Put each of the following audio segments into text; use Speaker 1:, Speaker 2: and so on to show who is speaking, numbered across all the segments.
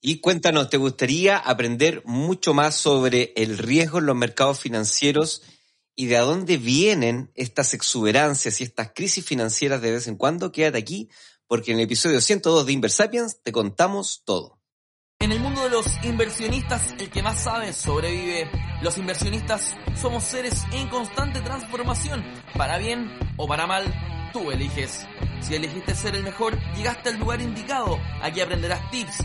Speaker 1: Y cuéntanos, ¿te gustaría aprender mucho más sobre el riesgo en los mercados financieros y de dónde vienen estas exuberancias y estas crisis financieras de vez en cuando? Quédate aquí porque en el episodio 102 de Inversapiens te contamos todo.
Speaker 2: En el mundo de los inversionistas, el que más sabe sobrevive. Los inversionistas somos seres en constante transformación, para bien o para mal, tú eliges. Si elegiste ser el mejor, llegaste al lugar indicado. Aquí aprenderás tips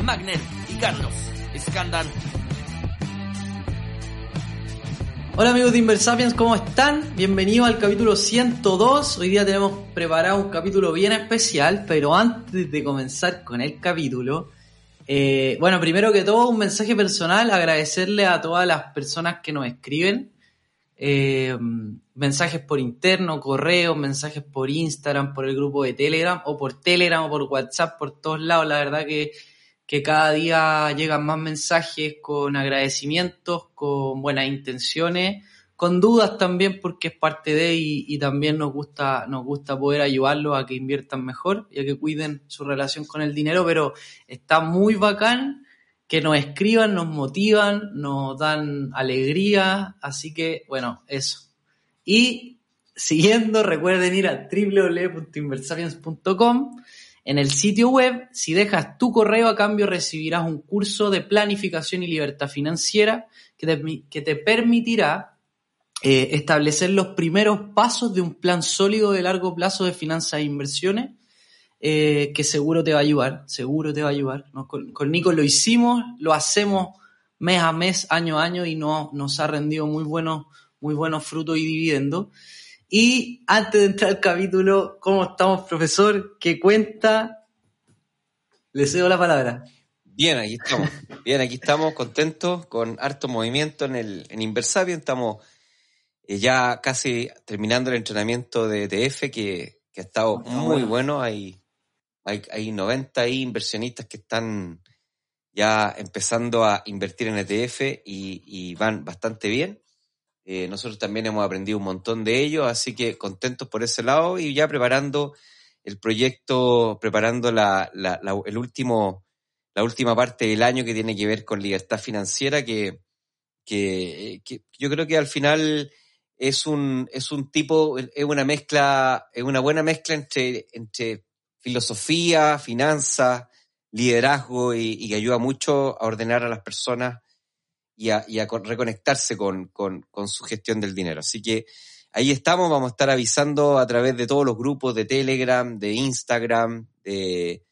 Speaker 2: Magner y Carlos Escandar.
Speaker 3: Hola amigos de Inversapiens, ¿cómo están? Bienvenidos al capítulo 102. Hoy día tenemos preparado un capítulo bien especial, pero antes de comenzar con el capítulo, eh, bueno, primero que todo un mensaje personal, agradecerle a todas las personas que nos escriben, eh, mensajes por interno, correos, mensajes por Instagram, por el grupo de Telegram, o por Telegram, o por WhatsApp, por todos lados, la verdad que que cada día llegan más mensajes con agradecimientos, con buenas intenciones, con dudas también porque es parte de y, y también nos gusta, nos gusta poder ayudarlos a que inviertan mejor y a que cuiden su relación con el dinero, pero está muy bacán que nos escriban, nos motivan, nos dan alegría, así que bueno, eso. Y siguiendo, recuerden ir a www.inversapiens.com en el sitio web, si dejas tu correo a cambio, recibirás un curso de planificación y libertad financiera que te, permitirá eh, establecer los primeros pasos de un plan sólido de largo plazo de finanzas e inversiones eh, que seguro te va a ayudar, seguro te va a ayudar. Con, con, Nico lo hicimos, lo hacemos mes a mes, año a año y no, nos ha rendido muy buenos, muy buenos frutos y dividendos. Y antes de entrar al capítulo, ¿cómo estamos, profesor? ¿Qué cuenta? Le cedo la palabra.
Speaker 1: Bien, aquí estamos. Bien, aquí estamos contentos, con harto movimiento en el en Inversapio. Estamos eh, ya casi terminando el entrenamiento de ETF, que, que ha estado muy bueno. Hay, hay, hay 90 inversionistas que están ya empezando a invertir en ETF y, y van bastante bien. Eh, nosotros también hemos aprendido un montón de ellos, así que contentos por ese lado y ya preparando el proyecto, preparando la, la, la, el último, la última parte del año que tiene que ver con libertad financiera, que, que, que yo creo que al final es un, es un tipo, es una mezcla, es una buena mezcla entre, entre filosofía, finanzas, liderazgo y, y que ayuda mucho a ordenar a las personas y a, reconectarse con, su gestión del dinero. Así que ahí estamos, vamos a estar avisando a través de todos los grupos de Telegram, de Instagram, de,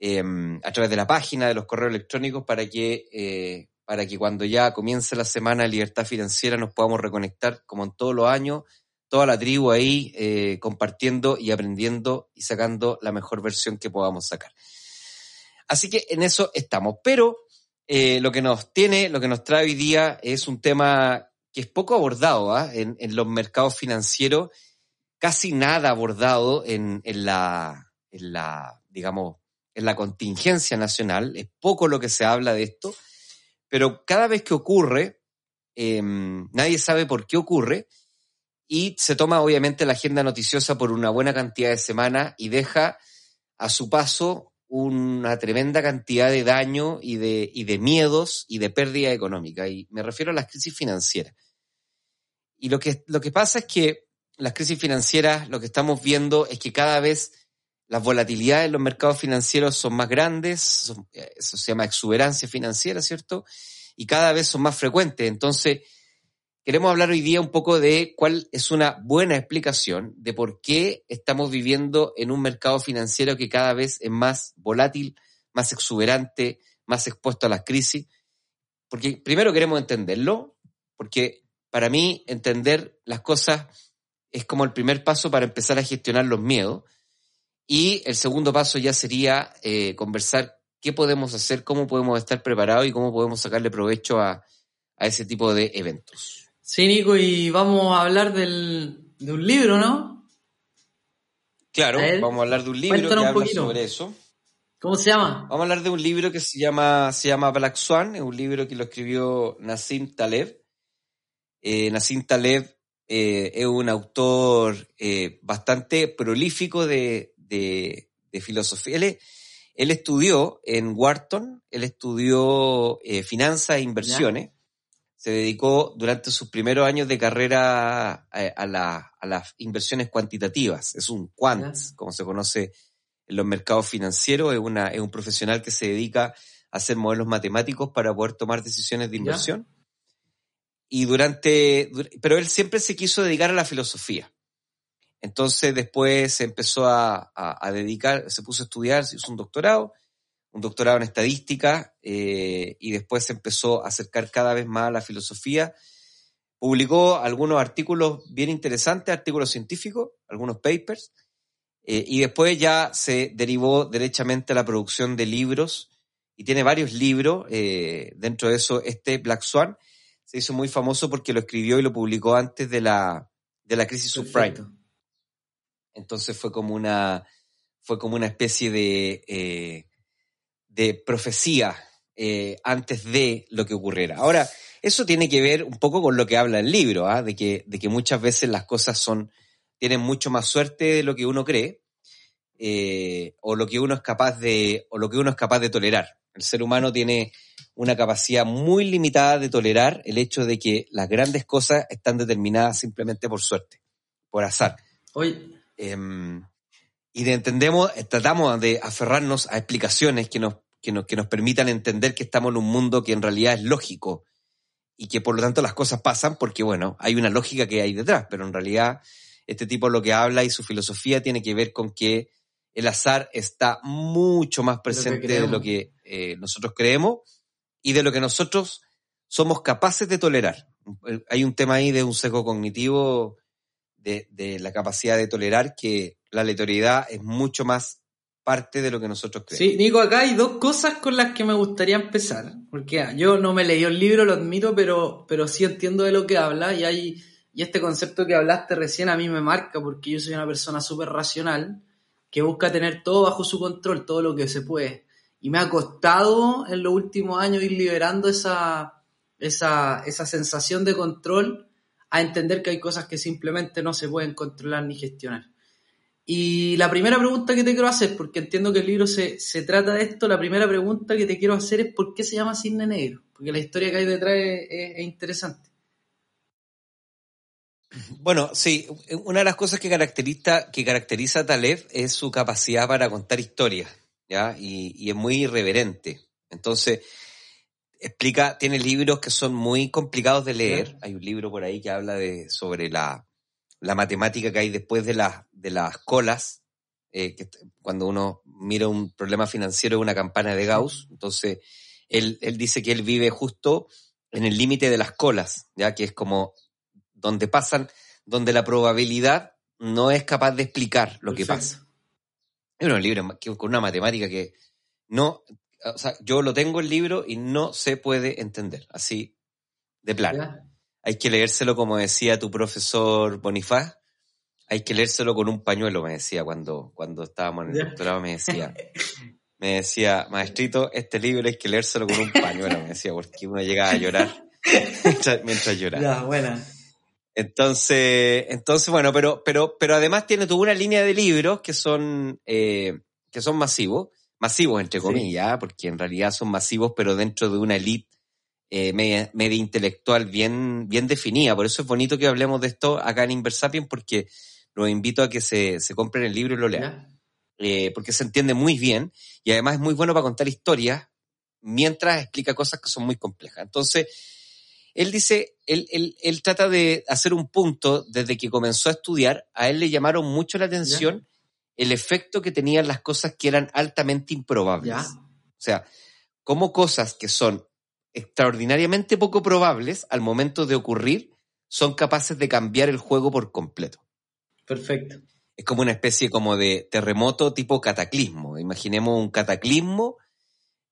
Speaker 1: eh, a través de la página, de los correos electrónicos, para que, eh, para que cuando ya comience la semana de libertad financiera nos podamos reconectar, como en todos los años, toda la tribu ahí eh, compartiendo y aprendiendo y sacando la mejor versión que podamos sacar. Así que en eso estamos. Pero eh, lo que nos tiene, lo que nos trae hoy día es un tema que es poco abordado ¿eh? en, los mercados financieros, casi nada abordado en, en, la, en la, digamos, en la contingencia nacional. Es poco lo que se habla de esto, pero cada vez que ocurre, eh, nadie sabe por qué ocurre y se toma obviamente la agenda noticiosa por una buena cantidad de semanas y deja a su paso una tremenda cantidad de daño y de, y de miedos y de pérdida económica. Y me refiero a las crisis financieras. Y lo que, lo que pasa es que las crisis financieras, lo que estamos viendo es que cada vez las volatilidades en los mercados financieros son más grandes, eso se llama exuberancia financiera, ¿cierto? Y cada vez son más frecuentes. Entonces, queremos hablar hoy día un poco de cuál es una buena explicación de por qué estamos viviendo en un mercado financiero que cada vez es más volátil, más exuberante, más expuesto a las crisis. Porque primero queremos entenderlo, porque para mí entender las cosas es como el primer paso para empezar a gestionar los miedos. Y el segundo paso ya sería eh, conversar qué podemos hacer, cómo podemos estar preparados y cómo podemos sacarle provecho a, ese tipo de eventos.
Speaker 3: Sí, Nico, y vamos a hablar del, de un libro, ¿no?
Speaker 1: Claro, vamos a hablar de un libro que habla sobre eso.
Speaker 3: ¿Cómo se llama?
Speaker 1: Vamos a hablar de un libro que se llama, se llama Black Swan, es un libro que lo escribió Nassim Taleb. Eh, Nassim Taleb eh, es un autor eh, bastante prolífico de, de, filosofía. Él, él, estudió en Wharton, él estudió eh, finanzas e inversiones. Se dedicó durante sus primeros años de carrera a, las inversiones cuantitativas. Es un quant, como se conoce en los mercados financieros. Es, una, es un profesional que se dedica a hacer modelos matemáticos para poder tomar decisiones de inversión. Y durante, pero él siempre se quiso dedicar a la filosofía. Entonces después se empezó a, dedicar, se puso a estudiar, se hizo un doctorado, un doctorado en estadística, eh, y después se empezó a acercar cada vez más a la filosofía. Publicó algunos artículos bien interesantes, artículos científicos, algunos papers, eh, y después ya se derivó derechamente a la producción de libros, y tiene varios libros, eh, dentro de eso este Black Swan, se hizo muy famoso porque lo escribió y lo publicó antes de la, de la crisis subprime. Entonces fue como una, fue como una especie de, de profecía eh, antes de lo que ocurriera. Ahora, eso tiene que ver un poco con lo que habla el libro, ¿ah? de, que, de que muchas veces las cosas son, tienen mucho más suerte de lo que uno cree, eh, o lo que uno es capaz de, o lo que uno es capaz de tolerar. El ser humano tiene una capacidad muy limitada de tolerar el hecho de que las grandes cosas están determinadas simplemente por suerte, por azar.
Speaker 3: Oye,
Speaker 1: Em, y de entendemos, tratamos de aferrarnos a explicaciones que nos, que, nos, que nos permitan entender que estamos en un mundo que en realidad es lógico y que por lo tanto las cosas pasan porque, bueno, hay una lógica que hay detrás, pero en realidad este tipo lo que habla y su filosofía tiene que ver con que el azar está mucho más presente de lo que eh, nosotros creemos y de lo que nosotros somos capaces de tolerar. Hay un tema ahí de un seco cognitivo de, la capacidad de tolerar que la aleatoriedad es mucho más parte de lo que nosotros creemos.
Speaker 3: Sí, Nico, acá hay dos cosas con las que me gustaría empezar, porque ah, yo no me leí el libro, lo admito, pero, pero sí entiendo de lo que habla y hay y este concepto que hablaste recién a mí me marca porque yo soy una persona súper racional que busca tener todo bajo su control, todo lo que se puede. Y me ha costado en los últimos años ir liberando esa, esa, esa sensación de control a entender que hay cosas que simplemente no se pueden controlar ni gestionar. Y la primera pregunta que te quiero hacer, porque entiendo que el libro se, trata de esto, la primera pregunta que te quiero hacer es ¿por qué se llama Cisne Negro? Porque la historia que hay detrás es, interesante.
Speaker 1: Bueno, sí, una de las cosas que caracteriza, que caracteriza a Taleb es su capacidad para contar historias, ¿ya? Y es muy irreverente. Entonces, explica, tiene libros que son muy complicados de leer. Hay un libro por ahí que habla de, sobre la, la matemática que hay después de, la, de las colas, eh, que cuando uno mira un problema financiero de una campana de Gauss. Entonces, él, él dice que él vive justo en el límite de las colas, ya que es como donde pasan, donde la probabilidad no es capaz de explicar lo que pasa. Es un libro con una matemática que no, o sea, yo lo tengo el libro y no se puede entender, así de plano. Hay que leérselo como decía tu profesor Bonifaz, hay que leérselo con un pañuelo, me decía cuando, cuando estábamos en el doctorado, me decía, me decía, maestrito, este libro hay que leérselo con un pañuelo, me decía, porque uno llega a llorar mientras, llora.
Speaker 3: Ya, buena.
Speaker 1: Entonces, entonces, bueno, pero, pero, pero además tiene toda una línea de libros que son, eh, que son masivos masivos, entre comillas, porque en realidad son masivos, pero dentro de una elite eh, media, intelectual bien, bien definida. Por eso es bonito que hablemos de esto acá en Inversapien, porque los invito a que se, se compren el libro y lo lean. eh, porque se entiende muy bien y además es muy bueno para contar historias mientras explica cosas que son muy complejas. Entonces, él dice, él, él, él trata de hacer un punto desde que comenzó a estudiar, a él le llamaron mucho la atención el efecto que tenían las cosas que eran altamente improbables.
Speaker 3: Ya.
Speaker 1: O sea, cómo cosas que son extraordinariamente poco probables al momento de ocurrir son capaces de cambiar el juego por completo.
Speaker 3: Perfecto.
Speaker 1: Es como una especie como de terremoto tipo cataclismo. Imaginemos un cataclismo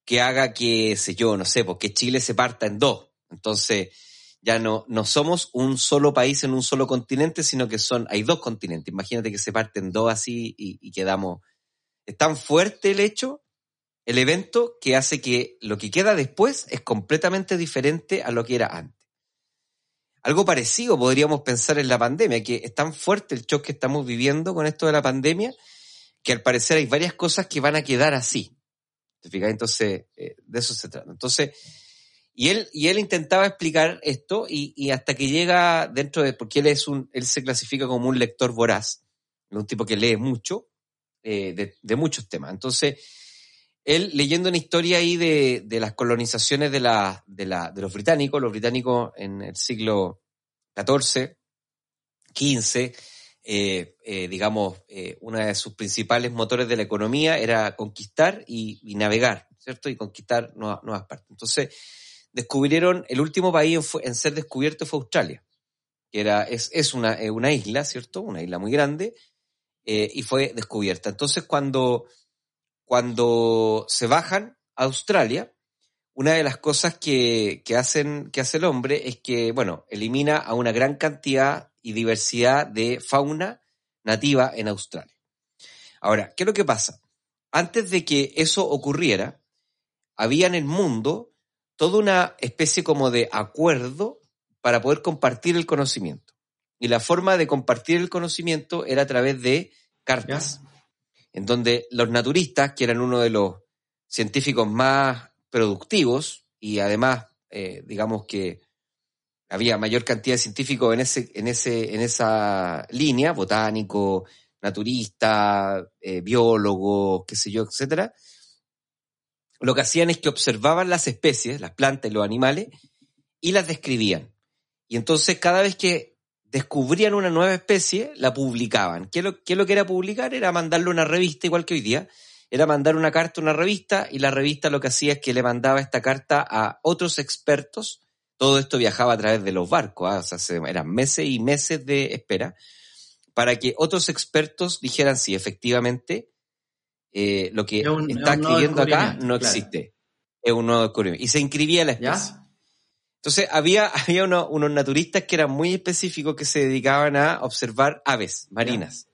Speaker 1: que haga que, sé yo, no sé, porque Chile se parta en dos. Entonces, ya no, no somos un solo país en un solo continente, sino que son, hay dos continentes. Imagínate que se parten dos así y, quedamos. Es tan fuerte el hecho, el evento, que hace que lo que queda después es completamente diferente a lo que era antes. Algo parecido podríamos pensar en la pandemia, que es tan fuerte el shock que estamos viviendo con esto de la pandemia, que al parecer hay varias cosas que van a quedar así. Entonces, eh, de eso se trata. Entonces, y él, y él intentaba explicar esto y, y, hasta que llega dentro de, porque él es un, él se clasifica como un lector voraz, un tipo que lee mucho, eh, de, muchos temas. Entonces, él leyendo una historia ahí de, de las colonizaciones de, la, de, la, de los británicos, los británicos en el siglo XIV, XV, eh, eh, digamos, eh, uno de sus principales motores de la economía era conquistar y, navegar, ¿cierto? Y conquistar nuevas, partes. Entonces, descubrieron, el último país en, ser descubierto fue Australia, que era, es, es una, una isla, ¿cierto? Una isla muy grande, y fue descubierta. Entonces, cuando cuando se bajan a Australia, una de las cosas que, que, hacen, que hace el hombre es que, bueno, elimina a una gran cantidad y diversidad de fauna nativa en Australia. Ahora, ¿qué es lo que pasa? Antes de que eso ocurriera, había en el mundo toda una especie como de acuerdo para poder compartir el conocimiento. Y la forma de compartir el conocimiento era a través de cartas. ¿Ya? en donde los naturistas, que eran uno de los científicos más productivos y además, eh, digamos que había mayor cantidad de científicos en, ese, en, ese, en esa línea, botánico, naturista, eh, biólogo, qué sé yo, etcétera, lo que hacían es que observaban las especies, las plantas y los animales, y las describían. Y entonces cada vez que descubrían una nueva especie, la publicaban. ¿Qué lo, ¿Qué es lo que era publicar? Era mandarle una revista, igual que hoy día. Era mandar una carta a una revista y la revista lo que hacía es que le mandaba esta carta a otros expertos. Todo esto viajaba a través de los barcos, ¿eh? o sea, eran meses y meses de espera para que otros expertos dijeran si efectivamente eh, lo que un, está escribiendo acá no claro. existe. Es un nuevo descubrimiento. Y se inscribía la especie. ¿Ya? Entonces había, había uno, unos naturistas que eran muy específicos que se dedicaban a observar aves marinas.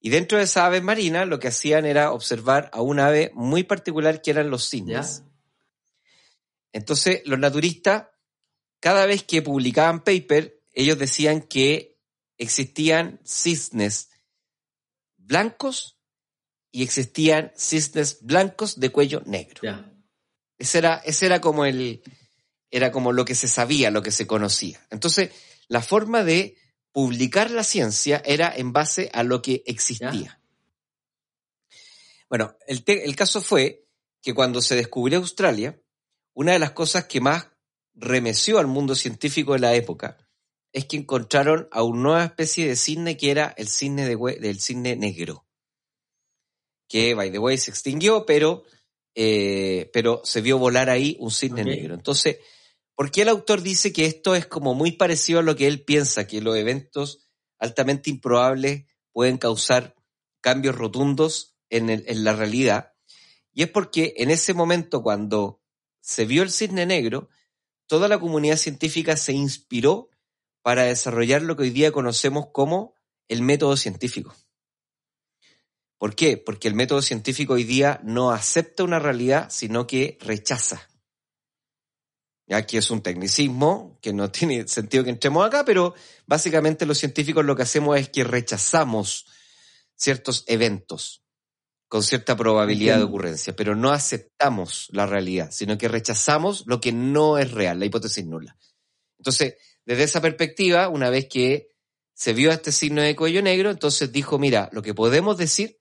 Speaker 1: Y dentro de esas aves marinas lo que hacían era observar a un ave muy particular que eran los cisnes. Entonces los naturistas, cada vez que publicaban paper, ellos decían que existían cisnes blancos y existían cisnes blancos de cuello negro.
Speaker 3: Yeah.
Speaker 1: Ese, era, ese era como el, era como lo que se sabía, lo que se conocía. Entonces, la forma de publicar la ciencia era en base a lo que existía. Bueno, el, el, caso fue que cuando se descubrió Australia, una de las cosas que más remeció al mundo científico de la época es que encontraron a una nueva especie de cisne que era el cisne de, del cisne negro. Que, by the way, se extinguió, pero, eh, pero se vio volar ahí un cisne okay. negro. Entonces, ¿Por qué el autor dice que esto es como muy parecido a lo que él piensa, que los eventos altamente improbables pueden causar cambios rotundos en, el, en la realidad? Y es porque en ese momento, cuando se vio el cisne negro, toda la comunidad científica se inspiró para desarrollar lo que hoy día conocemos como el método científico. ¿Por qué? Porque el método científico hoy día no acepta una realidad, sino que rechaza. Aquí es un tecnicismo que no tiene sentido que entremos acá, pero básicamente los científicos lo que hacemos es que rechazamos ciertos eventos con cierta probabilidad Entiendo. de ocurrencia, pero no aceptamos la realidad, sino que rechazamos lo que no es real, la hipótesis nula. Entonces, desde esa perspectiva, una vez que se vio este signo de cuello negro, entonces dijo, mira, lo que podemos decir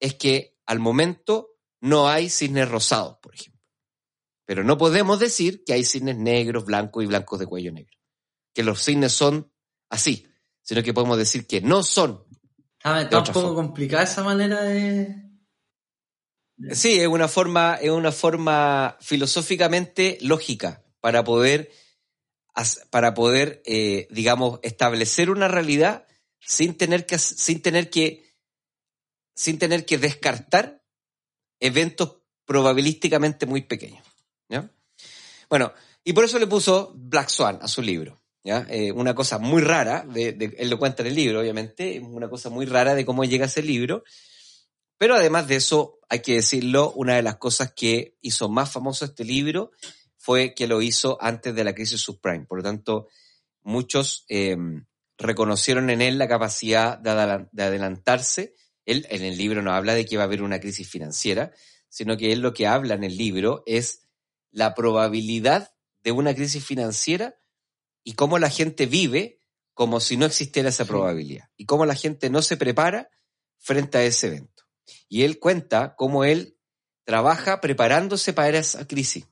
Speaker 1: es que al momento no hay cisnes rosados, por ejemplo. Pero no podemos decir que hay cisnes negros, blancos y blancos de cuello negro. Que los cisnes son así, sino que podemos decir que no son.
Speaker 3: Ah, está un poco complicada esa manera de.
Speaker 1: Sí, es una forma, es una forma filosóficamente lógica para poder, para poder, eh, digamos, establecer una realidad sin tener que, sin tener que, sin tener que descartar eventos probabilísticamente muy pequeños. Bueno, y por eso le puso Black Swan a su libro. Eh, una cosa muy rara, él lo cuenta en el libro, obviamente, una cosa muy rara de cómo llega ese libro. Pero además de eso, hay que decirlo, una de las cosas que hizo más famoso este libro fue que lo hizo antes de la crisis subprime. Por lo tanto, muchos em, reconocieron en él la capacidad de adelantarse. Él en el libro no habla de que va a haber una crisis financiera, sino que él lo que habla en el libro es la probabilidad de una crisis financiera y cómo la gente vive como si no existiera esa probabilidad y cómo la gente no se prepara frente a ese evento. Y él cuenta cómo él trabaja preparándose para esa crisis.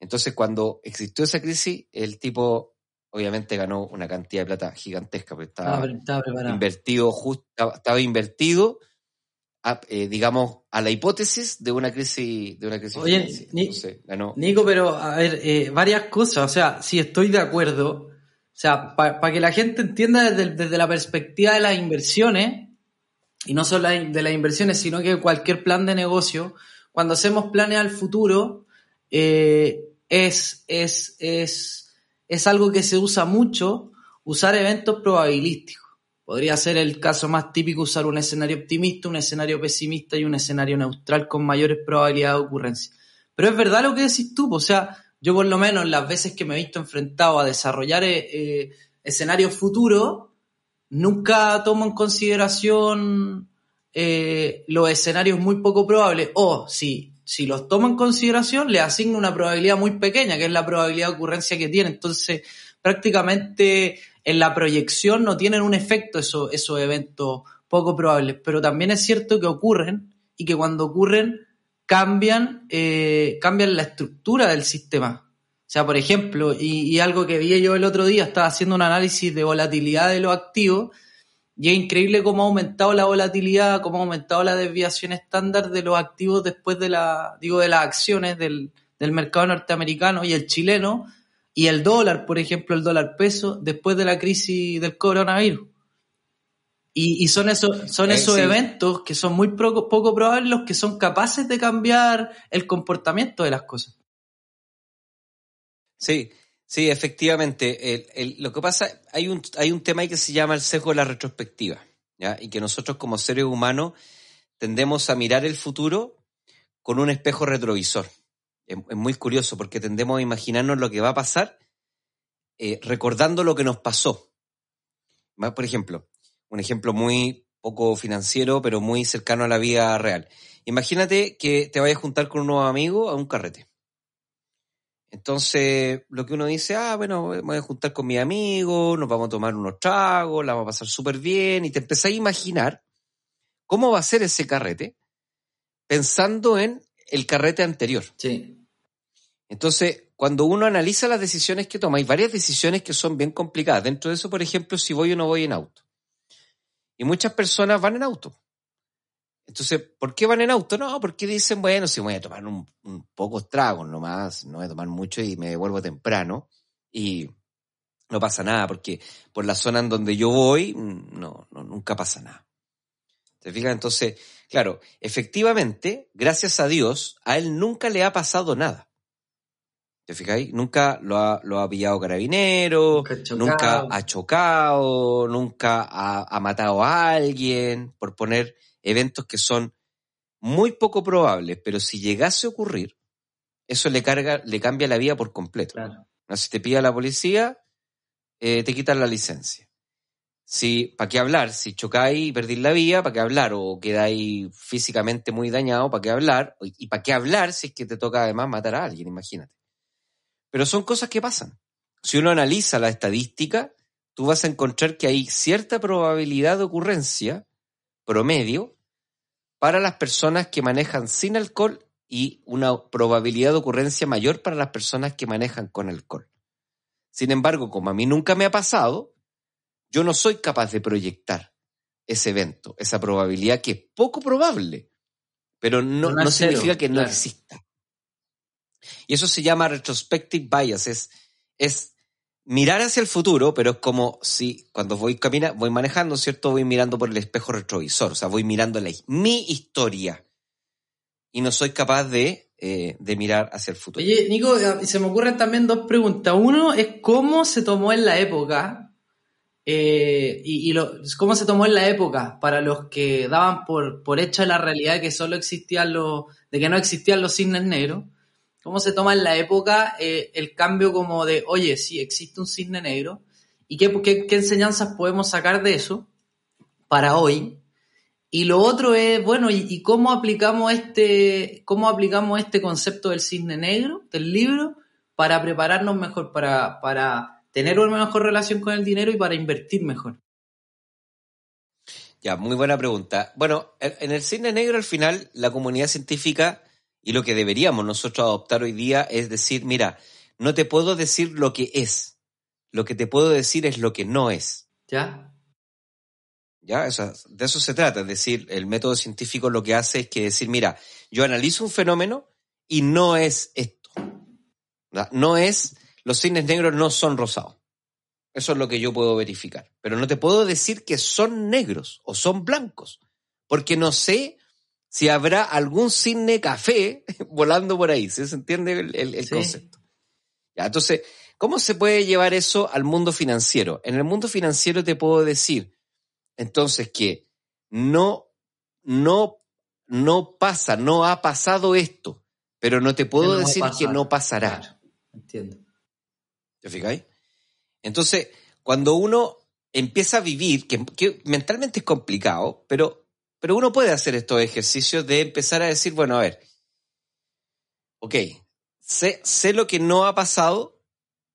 Speaker 1: Entonces, cuando existió esa crisis, el tipo obviamente ganó una cantidad de plata gigantesca, porque estaba, invertido, estaba invertido eh, digamos, a la hipótesis de una crisis, de una crisis
Speaker 3: Oye, Nico, pero a ver, eh, varias cosas, o sea, si estoy de acuerdo, o sea, para que la gente entienda desde, la perspectiva de las inversiones, y no solo de las inversiones, sino que cualquier plan de negocio, cuando hacemos planes al futuro, eh, es, es, es, es algo que se usa mucho, usar eventos probabilísticos. Podría ser el caso más típico usar un escenario optimista, un escenario pesimista y un escenario neutral con mayores probabilidades de ocurrencia. Pero es verdad lo que decís tú, o sea, yo por lo menos las veces que me he visto enfrentado a desarrollar eh, eh, escenarios futuros, nunca tomo en consideración eh, los escenarios muy poco probables. O si, si los tomo en consideración, le asigno una probabilidad muy pequeña, que es la probabilidad de ocurrencia que tiene. Entonces, prácticamente en la proyección no tienen un efecto esos, esos eventos poco probables, pero también es cierto que ocurren y que cuando ocurren cambian, eh, cambian la estructura del sistema. O sea, por ejemplo, y, algo que vi yo el otro día, estaba haciendo un análisis de volatilidad de los activos y es increíble cómo ha aumentado la volatilidad, cómo ha aumentado la desviación estándar de los activos después de la, digo, de las acciones del, del mercado norteamericano y el chileno y el dólar, por ejemplo, el dólar peso, después de la crisis del coronavirus. Y, son esos, son eh, esos eventos que son muy poco, probables los que son capaces de cambiar el comportamiento de las cosas.
Speaker 1: Sí, sí, efectivamente. lo que pasa, hay un, hay un tema ahí que se llama el sesgo de la retrospectiva, ¿ya? Y que nosotros como seres humanos tendemos a mirar el futuro con un espejo retrovisor es, muy curioso porque tendemos a imaginarnos lo que va a pasar eh, recordando lo que nos pasó. Por ejemplo, un ejemplo muy poco financiero, pero muy cercano a la vida real. Imagínate que te vayas a juntar con un nuevo amigo a un carrete. Entonces, lo que uno dice, ah, bueno, me voy a juntar con mi amigo, nos vamos a tomar unos tragos, la vamos a pasar súper bien, y te empezás a imaginar cómo va a ser ese carrete, pensando en el carrete anterior.
Speaker 3: Sí.
Speaker 1: Entonces, cuando uno analiza las decisiones que toma, hay varias decisiones que son bien complicadas. Dentro de eso, por ejemplo, si voy o no voy en auto. Y muchas personas van en auto. Entonces, ¿por qué van en auto? No, porque dicen, bueno, si voy a tomar un, un pocos tragos nomás, no voy a tomar mucho y me devuelvo temprano. Y no pasa nada, porque por la zona en donde yo voy, mm, no, no nunca pasa nada. ¿Te fijas? Entonces, claro, efectivamente, gracias a Dios, a él nunca le ha pasado nada. ¿Te fijáis? Nunca lo ha, lo ha pillado carabinero, nunca, ha chocado, nunca ha, matado a alguien, por poner eventos que son muy poco probables, pero si llegase a ocurrir, eso le carga, le cambia la vida por completo. Si te pilla la policía, eh, te quitan la licencia. Si, ¿para qué hablar? Si chocáis y perdís la vía, ¿para qué hablar? O quedáis físicamente muy dañado, ¿para qué hablar? Y ¿para qué hablar si es que te toca además matar a alguien? Imagínate. Pero son cosas que pasan. Si uno analiza la estadística, tú vas a encontrar que hay cierta probabilidad de ocurrencia promedio para las personas que manejan sin alcohol y una probabilidad de ocurrencia mayor para las personas que manejan con alcohol. Sin embargo, como a mí nunca me ha pasado, yo no soy capaz de proyectar ese evento, esa probabilidad que es poco probable, pero no, no, significa que no exista. Y eso se llama retrospective bias, es, es mirar hacia el futuro, pero es como si cuando voy camina, voy manejando, ¿cierto? Voy mirando por el espejo retrovisor, o sea, voy mirando la, mi historia y no soy capaz de, eh, de mirar hacia el futuro.
Speaker 3: Oye, Nico, eh, se me ocurren también dos preguntas. Uno es cómo se tomó en la época eh, y, lo, cómo se tomó en la época para los que daban por, por hecha la realidad que solo existían los, de que no existían los cisnes negros cómo se toma en la época eh, el cambio como de, oye, sí, existe un cisne negro, y qué, enseñanzas podemos sacar de eso para hoy. Y lo otro es, bueno, y, cómo aplicamos este, cómo aplicamos este concepto del cisne negro, del libro, para prepararnos mejor, para, para tener una mejor relación con el dinero y para invertir mejor.
Speaker 1: Ya, muy buena pregunta. Bueno, en el cisne negro al final la comunidad científica y lo que deberíamos nosotros adoptar hoy día es decir, mira, no te puedo decir lo que es, lo que te puedo decir es lo que no es.
Speaker 3: ¿Ya?
Speaker 1: ¿Ya? de eso se trata, es decir, el método científico lo que hace es que decir, mira, yo analizo un fenómeno y no es esto. No es, los cines negros no son rosados. Eso es lo que yo puedo verificar. Pero no te puedo decir que son negros o son blancos, porque no sé si habrá algún cisne café volando por ahí. ¿Se entiende el, concepto? Ya, entonces, ¿cómo se puede llevar eso al mundo financiero? En el mundo financiero te puedo decir, entonces, que no, no, no pasa, no ha pasado esto, pero no te puedo decir que no pasará.
Speaker 3: entiendo.
Speaker 1: ¿Te fijáis? Entonces, cuando uno empieza a vivir, que mentalmente es complicado, pero pero uno puede hacer estos ejercicios de empezar a decir, bueno, a ver, ok, sé, sé lo que no ha pasado,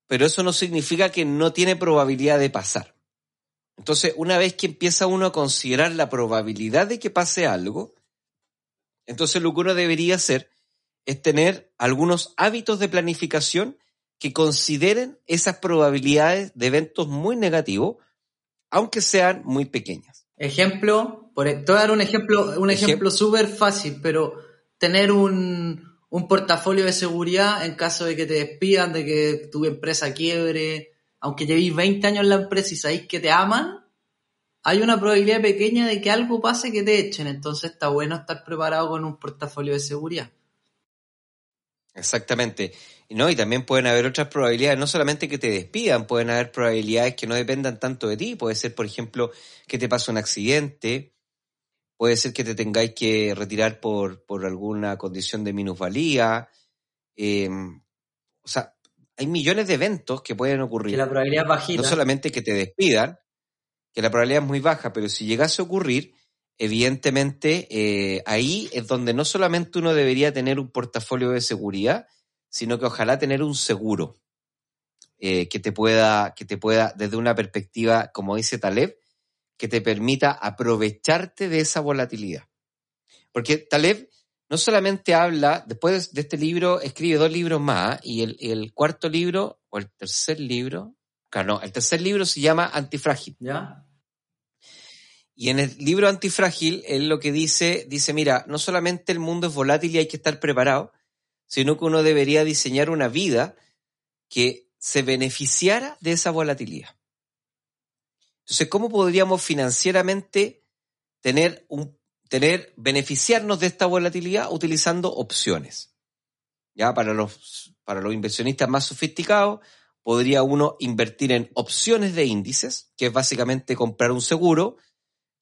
Speaker 1: pero eso no significa que no tiene probabilidad de pasar. Entonces, una vez que empieza uno a considerar la probabilidad de que pase algo, entonces lo que uno debería hacer es tener algunos hábitos de planificación que consideren esas probabilidades de eventos muy negativos, aunque sean muy pequeñas.
Speaker 3: Ejemplo, por, e, te voy a dar un ejemplo, un ejemplo súper fácil, pero tener un, un portafolio de seguridad en caso de que te despidan, de que tu empresa quiebre, aunque llevéis 20 años en la empresa y sabéis que te aman, hay una probabilidad pequeña de que algo pase que te echen. Entonces está bueno estar preparado con un portafolio de seguridad.
Speaker 1: Exactamente. ¿no? Y también pueden haber otras probabilidades, no solamente que te despidan, pueden haber probabilidades que no dependan tanto de ti. Puede ser, por ejemplo, que te pase un accidente, puede ser que te tengáis que retirar por, por alguna condición de minusvalía. Em, o sea, hay millones de eventos que pueden ocurrir.
Speaker 3: Que la probabilidad es bajita.
Speaker 1: No solamente que te despidan, que la probabilidad es muy baja, pero si llegase a ocurrir, evidentemente eh, ahí es donde no solamente uno debería tener un portafolio de seguridad, sino que ojalá tener un seguro eh, que te pueda, que te pueda, desde una perspectiva, como dice Taleb, que te permita aprovecharte de esa volatilidad. Porque Taleb no solamente habla, después de este libro, escribe dos libros más, y el, cuarto libro, o el tercer libro, claro, no, el tercer libro se llama Antifrágil.
Speaker 3: ¿Ya?
Speaker 1: Y en el libro Antifrágil, él lo que dice, dice, mira, no solamente el mundo es volátil y hay que estar preparado, sino que uno debería diseñar una vida que se beneficiara de esa volatilidad. Entonces, ¿cómo podríamos financieramente tener un, tener, beneficiarnos de esta volatilidad utilizando opciones? Ya para los, para los inversionistas más sofisticados, podría uno invertir en opciones de índices, que es básicamente comprar un seguro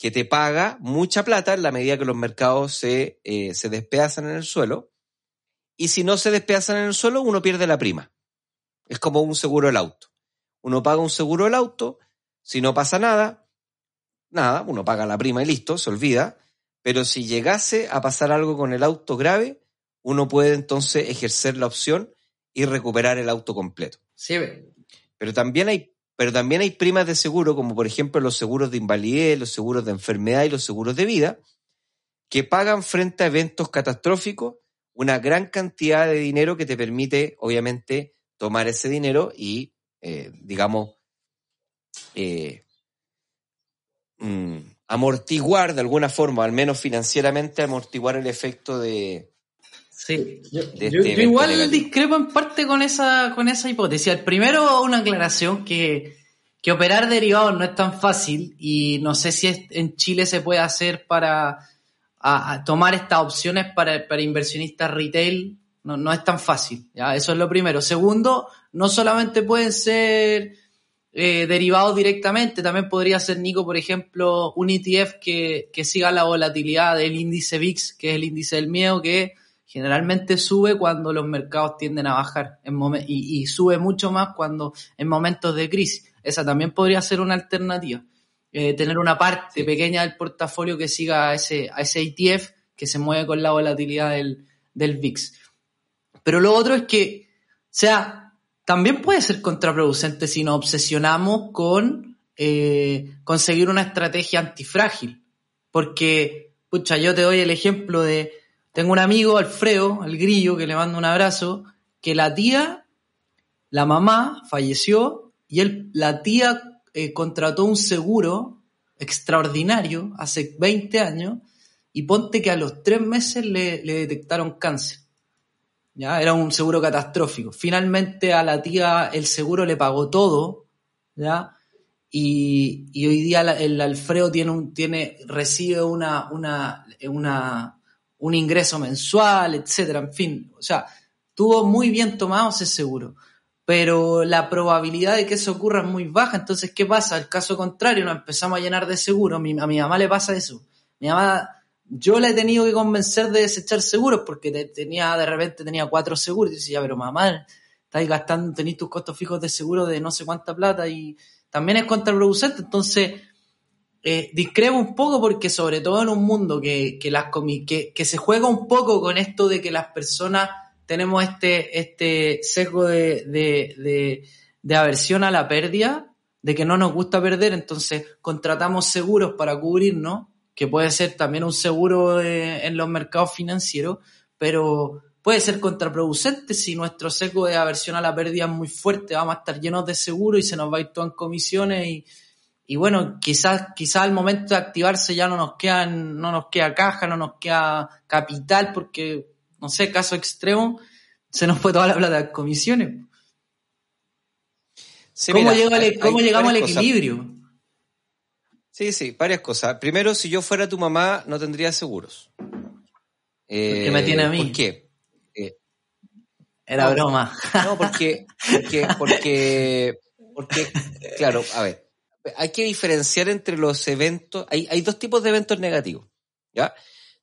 Speaker 1: que te paga mucha plata en la medida que los mercados se, eh, se despedazan en el suelo. Y si no se despedazan en el suelo, uno pierde la prima. Es como un seguro del auto. Uno paga un seguro del auto, si no pasa nada, nada, uno paga la prima y listo, se olvida. Pero si llegase a pasar algo con el auto grave, uno puede entonces ejercer la opción y recuperar el auto completo.
Speaker 3: Sí.
Speaker 1: Pero también hay, pero también hay primas de seguro, como por ejemplo los seguros de invalidez, los seguros de enfermedad y los seguros de vida, que pagan frente a eventos catastróficos una gran cantidad de dinero que te permite, obviamente, tomar ese dinero y, eh, digamos, eh, mm, amortiguar de alguna forma, al menos financieramente, amortiguar el efecto de...
Speaker 3: Sí, yo, este igual discrepo en parte con esa, con esa hipótesis. El primero, una aclaración que, que operar derivados no es tan fácil y no sé si en Chile se puede hacer para a, tomar estas opciones para, para inversionistas retail no, no, es tan fácil. ¿ya? Eso es lo primero. Segundo, no solamente pueden ser eh, derivados directamente, también podría ser, Nico, por ejemplo, un ETF que, que siga la volatilidad del índice VIX, que es el índice del miedo, que generalmente sube cuando los mercados tienden a bajar en y, y sube mucho más cuando en momentos de crisis. Esa también podría ser una alternativa. Eh, tener una parte pequeña del portafolio que siga a ese, a ese ETF que se mueve con la volatilidad del, del VIX. Pero lo otro es que, o sea, también puede ser contraproducente si nos obsesionamos con eh, conseguir una estrategia antifrágil. Porque, pucha, yo te doy el ejemplo de, tengo un amigo, Alfredo, el grillo, que le mando un abrazo, que la tía, la mamá, falleció y él, la tía eh, contrató un seguro extraordinario hace 20 años y ponte que a los tres meses le, detectaron cáncer. ¿ya? Era un seguro catastrófico. Finalmente a la tía el seguro le pagó todo, ¿ya? Y, hoy día el Alfredo tiene un, tiene, recibe una, una, una, un ingreso mensual, etcétera, en fin. O sea, tuvo muy bien tomado ese seguro pero la probabilidad de que eso ocurra es muy baja. Entonces, ¿qué pasa? El caso contrario, nos empezamos a llenar de seguros. a mi mamá le pasa eso. Mi mamá, yo la he tenido que convencer de desechar seguros porque tenía, de repente tenía cuatro seguros. Y decía, pero mamá, estáis gastando, tenéis tus costos fijos de seguro de no sé cuánta plata y también es contraproducente. Entonces, eh, discrepo un poco porque sobre todo en un mundo que, que, las que, que se juega un poco con esto de que las personas tenemos este, este sesgo de, de, de, aversión a la pérdida, de que no nos gusta perder, entonces contratamos seguros para cubrirnos, que puede ser también un seguro en los mercados financieros, pero puede ser contraproducente si nuestro sesgo de aversión a la pérdida es muy fuerte, vamos a estar llenos de seguros y se nos va a ir todo en comisiones y, y bueno, quizás, quizás al momento de activarse ya no nos queda, no nos queda caja, no nos queda capital, porque no sé, caso extremo, se nos fue toda la plata de comisiones. ¿Cómo, llegamos al equilibrio?
Speaker 1: Sí, sí, varias cosas. Primero, si yo fuera tu mamá, no tendría seguros.
Speaker 3: ¿Qué me tiene a mí?
Speaker 1: ¿Por qué?
Speaker 3: Eh, Era broma.
Speaker 1: No, porque, porque, porque, porque, claro, a ver, hay que diferenciar entre los eventos. Hay, hay dos tipos de eventos negativos, ¿ya?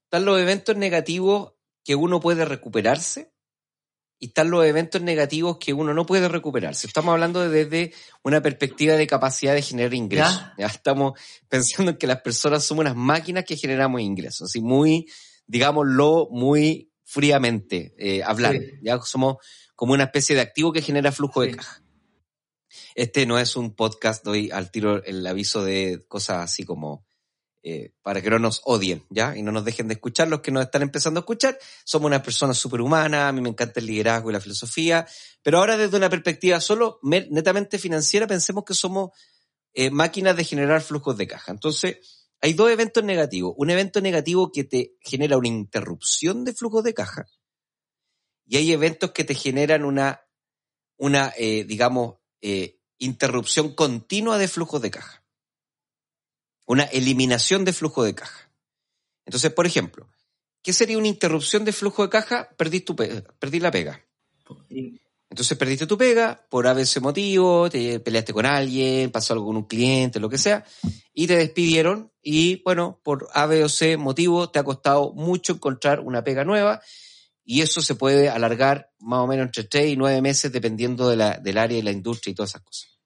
Speaker 1: Están los eventos negativos que uno puede recuperarse y están los eventos negativos que uno no puede recuperarse. Estamos hablando desde una perspectiva de capacidad de generar ingresos. ¿Ya? Estamos pensando en que las personas somos unas máquinas que generamos ingresos, así muy, digámoslo, muy fríamente eh, hablando. Ya somos como una especie de activo que genera flujo de caja. Este no es un podcast, doy al tiro el aviso de cosas así como eh, para que no nos odien, ¿ya? Y no nos dejen de escuchar los que nos están empezando a escuchar. Somos una persona superhumana, a mí me encanta el liderazgo y la filosofía, pero ahora desde una perspectiva solo netamente financiera, pensemos que somos eh, máquinas de generar flujos de caja. Entonces, hay dos eventos negativos. Un evento negativo que te genera una interrupción de flujos de caja y hay eventos que te generan una, una eh, digamos, interrupción continua de flujos de caja una eliminación de flujo de caja. Entonces, por ejemplo, ¿qué sería una interrupción de flujo de caja? Perdí, tu perdí la pega. Entonces perdiste tu pega por ese motivo, te peleaste con alguien, pasó algo con un cliente, lo que sea, y te despidieron y bueno, por A, B o C motivo te ha costado mucho encontrar una pega nueva y eso se puede alargar más o menos entre 3 y 9 meses dependiendo de la, del área y la industria y todas esas cosas.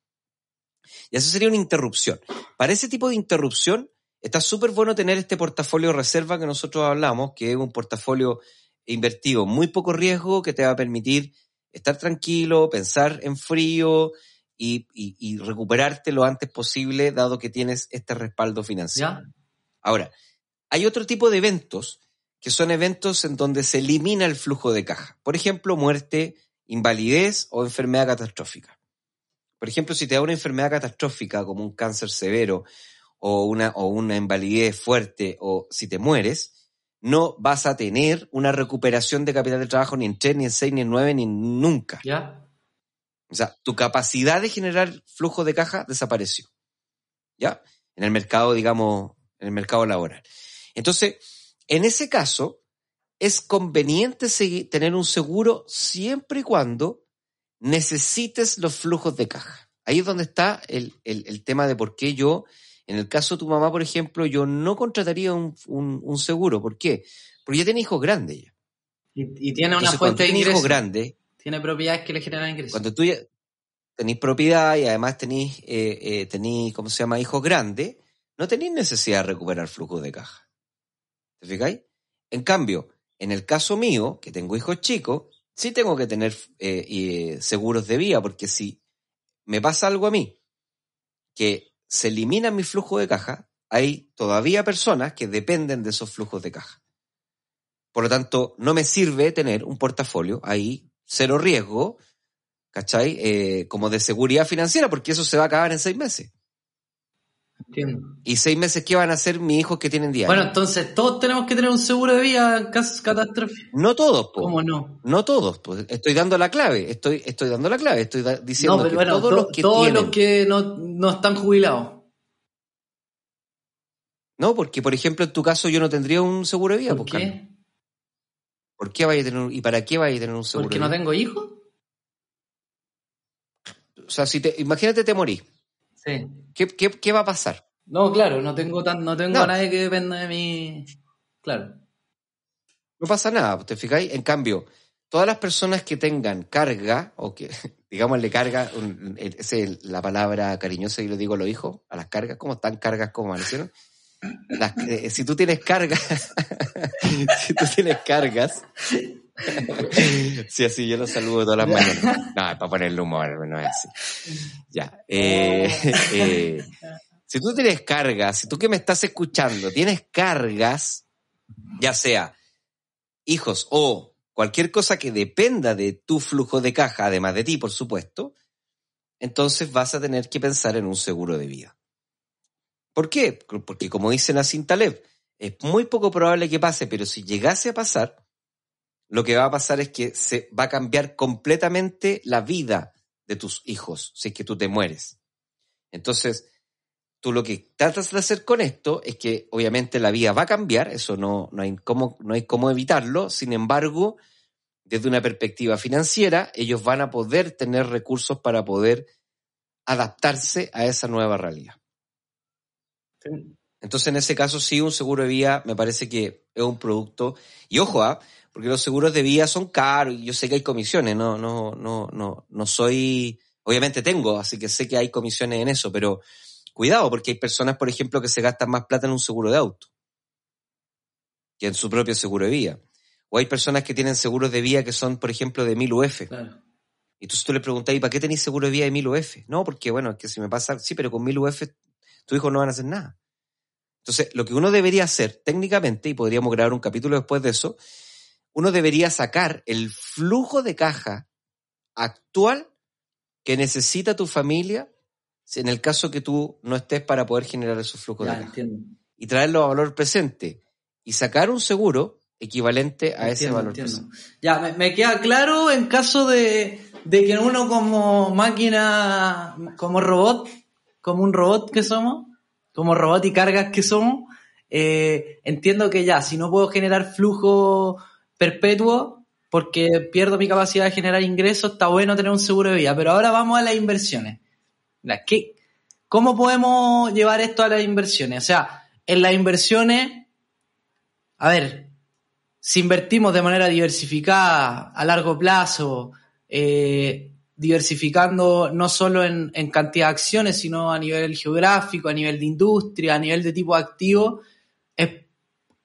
Speaker 1: Y eso sería una interrupción. Para ese tipo de interrupción, está súper bueno tener este portafolio de reserva que nosotros hablamos, que es un portafolio invertido, muy poco riesgo, que te va a permitir estar tranquilo, pensar en frío y, recuperarte lo antes posible, dado que tienes este respaldo financiero. Ahora, hay otro tipo de eventos que son eventos en donde se elimina el flujo de caja. Por ejemplo, muerte, invalidez o enfermedad catastrófica. Por ejemplo, si te da una enfermedad catastrófica como un cáncer severo o una, o una invalidez fuerte o si te mueres, no vas a tener una recuperación de capital de trabajo ni en 3, ni en 6, ni en 9, ni nunca.
Speaker 3: ¿Ya?
Speaker 1: O sea, tu capacidad de generar flujo de caja desapareció. ¿Ya? En el mercado, digamos, en el mercado laboral. Entonces, en ese caso, es conveniente tener un seguro siempre y cuando necesites los flujos de caja. Ahí es donde está el, tema de por qué yo, en el caso de tu mamá, por ejemplo, yo no contrataría un, seguro. ¿Por qué? Porque ya tiene hijos grandes ya.
Speaker 3: Y, tiene una fuente de ingresos.
Speaker 1: hijos grandes.
Speaker 3: Tiene propiedades que le generan ingresos.
Speaker 1: Cuando tú ya tenés propiedad y además tenés, eh, eh ¿cómo se llama?, hijos grandes, no tenéis necesidad de recuperar flujos de caja. ¿Te fijáis? En cambio, en el caso mío, que tengo hijos chicos, sí tengo que tener eh, seguros de vía, porque si me pasa algo a mí, que se elimina mi flujo de caja, hay todavía personas que dependen de esos flujos de caja. Por lo tanto, no me sirve tener un portafolio ahí, cero riesgo, ¿cachai? Eh, como de seguridad financiera, porque eso se va a acabar en seis meses. ¿Y seis meses qué van a hacer mis hijos que tienen 10
Speaker 3: Bueno, entonces todos tenemos que tener un seguro de vida en casos catastróficos.
Speaker 1: No todos,
Speaker 3: ¿Cómo no?
Speaker 1: No todos, pues. Estoy dando la clave, estoy, estoy dando la clave, estoy diciendo que todos los que
Speaker 3: todos los que no, no están jubilados.
Speaker 1: No, porque por ejemplo en tu caso yo no tendría un seguro de vida.
Speaker 3: ¿Por
Speaker 1: pues,
Speaker 3: qué?
Speaker 1: ¿Por qué vaya a tener y para qué vaya a tener un seguro?
Speaker 3: Porque no tengo hijos.
Speaker 1: O sea, si te, imagínate te morí.
Speaker 3: Sí.
Speaker 1: ¿Qué, va a pasar?
Speaker 3: No, claro, no tengo tan, no tengo a nadie que dependa de mí. Claro.
Speaker 1: No pasa nada, ¿te fijáis? En cambio, todas las personas que tengan carga, o que, digámosle carga, esa es la palabra cariñosa y lo digo a los hijos, a las cargas, ¿cómo están cargas? ¿Cómo hicieron? Eh, si tú tienes cargas, si tú tienes cargas, sí, así yo lo saludo todas las mañanas. No, para ponerle humor, no es así. Ya. Eh, eh, si tú tienes cargas, si tú que me estás escuchando tienes cargas, ya sea hijos o cualquier cosa que dependa de tu flujo de caja, además de ti, por supuesto, entonces vas a tener que pensar en un seguro de vida. ¿Por qué? Porque como dice Nassim Taleb, es muy poco probable que pase, pero si llegase a pasar, lo que va a pasar es que se va a cambiar completamente la vida de tus hijos si es que tú te mueres. Entonces, tú lo que tratas de hacer con esto es que obviamente la vida va a cambiar, eso no, no, hay, cómo, no hay cómo evitarlo, sin embargo, desde una perspectiva financiera, ellos van a poder tener recursos para poder adaptarse a esa nueva realidad. Entonces, en ese caso, sí, un seguro de vida me parece que es un producto. Y ojo, ¿ah? Porque los seguros de vida son caros y yo sé que hay comisiones, no, no, no, no, no soy, obviamente tengo, así que sé que hay comisiones en eso, pero cuidado, porque hay personas, por ejemplo, que se gastan más plata en un seguro de auto que en su propio seguro de vida. O hay personas que tienen seguros de vida que son, por ejemplo, de 1000 UF. Claro. Y entonces tú le preguntas, ¿y para qué tenéis seguro de vida de 1000 UF? No, porque bueno, es que si me pasa, sí, pero con 1000 UF tus hijos no van a hacer nada. Entonces, lo que uno debería hacer técnicamente, y podríamos grabar un capítulo después de eso, uno debería sacar el flujo de caja actual que necesita tu familia en el caso que tú no estés para poder generar esos flujos de caja. Y traerlo a valor presente y sacar un seguro equivalente a ese valor presente.
Speaker 3: Ya, me, queda claro en caso de, de que uno como máquina, como robot, como un robot que somos, como robot y cargas que somos, eh, entiendo que ya, si no puedo generar flujo perpetuo porque pierdo mi capacidad de generar ingresos, está bueno tener un seguro de vida. Pero ahora vamos a las inversiones. ¿Qué, ¿Cómo podemos llevar esto a las inversiones? O sea, en las inversiones, a ver, si invertimos de manera diversificada a largo plazo, eh, diversificando no solo en, en, cantidad de acciones, sino a nivel geográfico, a nivel de industria, a nivel de tipo de activo,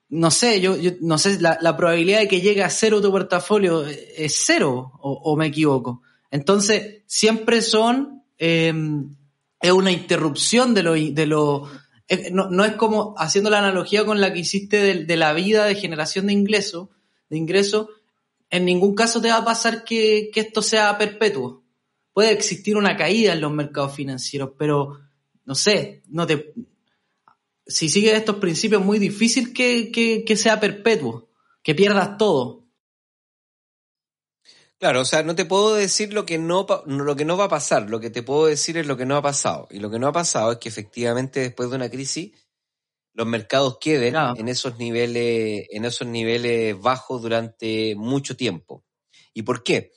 Speaker 3: no sé, yo, no sé, la, probabilidad de que llegue a cero tu portafolio es cero, o, me equivoco. Entonces, siempre son, em, es una interrupción de lo, de lo, no, es como haciendo la analogía con la que hiciste de, la vida de generación de ingresos, de ingreso, en ningún caso te va a pasar que, esto sea perpetuo. Puede existir una caída en los mercados financieros, pero no sé, no te, si sigues estos principios es muy difícil que, que sea perpetuo, que pierdas todo.
Speaker 1: Claro, o sea, no te puedo decir lo que no, lo que no va a pasar, lo que te puedo decir es lo que no ha pasado. Y lo que no ha pasado es que efectivamente después de una crisis los mercados queden en esos niveles, en esos niveles bajos durante mucho tiempo. ¿Y por qué?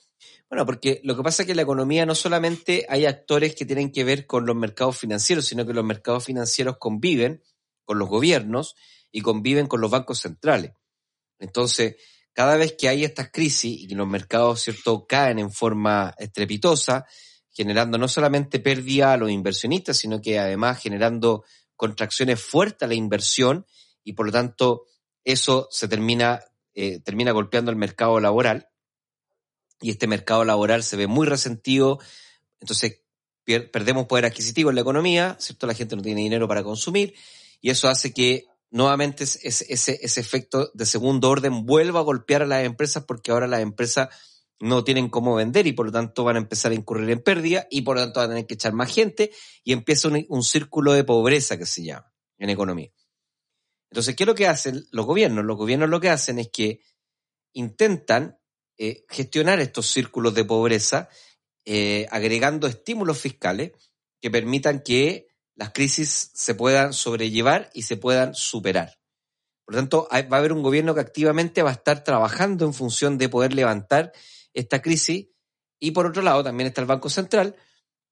Speaker 1: Bueno, porque lo que pasa es que en la economía no solamente hay actores que tienen que ver con los mercados financieros, sino que los mercados financieros conviven con los gobiernos y conviven con los bancos centrales. Entonces, cada vez que hay estas crisis y los mercados, ¿cierto?, caen en forma estrepitosa, generando no solamente pérdida a los inversionistas, sino que además generando contracciones fuertes a la inversión y por lo tanto eso se termina, eh, termina golpeando el mercado laboral y este mercado laboral se ve muy resentido, entonces perdemos poder adquisitivo en la economía, ¿cierto? La gente no tiene dinero para consumir y eso hace que nuevamente ese, efecto de segundo orden vuelva a golpear a las empresas porque ahora las empresas no tienen cómo vender y por lo tanto van a empezar a incurrir en pérdida y por lo tanto van a tener que echar más gente y empieza un, círculo de pobreza que se llama en economía. Entonces, ¿qué es lo que hacen los gobiernos? Los gobiernos lo que hacen es que intentan eh, gestionar estos círculos de pobreza eh, agregando estímulos fiscales que permitan que las crisis se puedan sobrellevar y se puedan superar. Por lo tanto, va a haber un gobierno que activamente va a estar trabajando en función de poder levantar esta crisis. Y por otro lado, también está el Banco Central,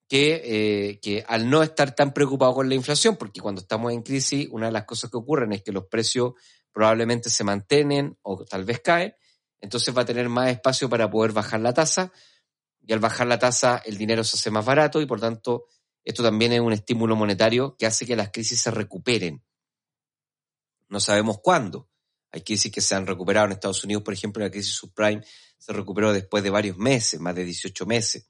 Speaker 1: que, eh, que al no estar tan preocupado con la inflación, porque cuando estamos en crisis, una de las cosas que ocurren es que los precios probablemente se mantienen o tal vez caen, entonces va a tener más espacio para poder bajar la tasa, y al bajar la tasa el dinero se hace más barato y por tanto esto también es un estímulo monetario que hace que las crisis se recuperen. No sabemos cuándo. Hay crisis que se han recuperado en Estados Unidos, por ejemplo, la crisis subprime se recuperó después de varios meses, más de 18 meses.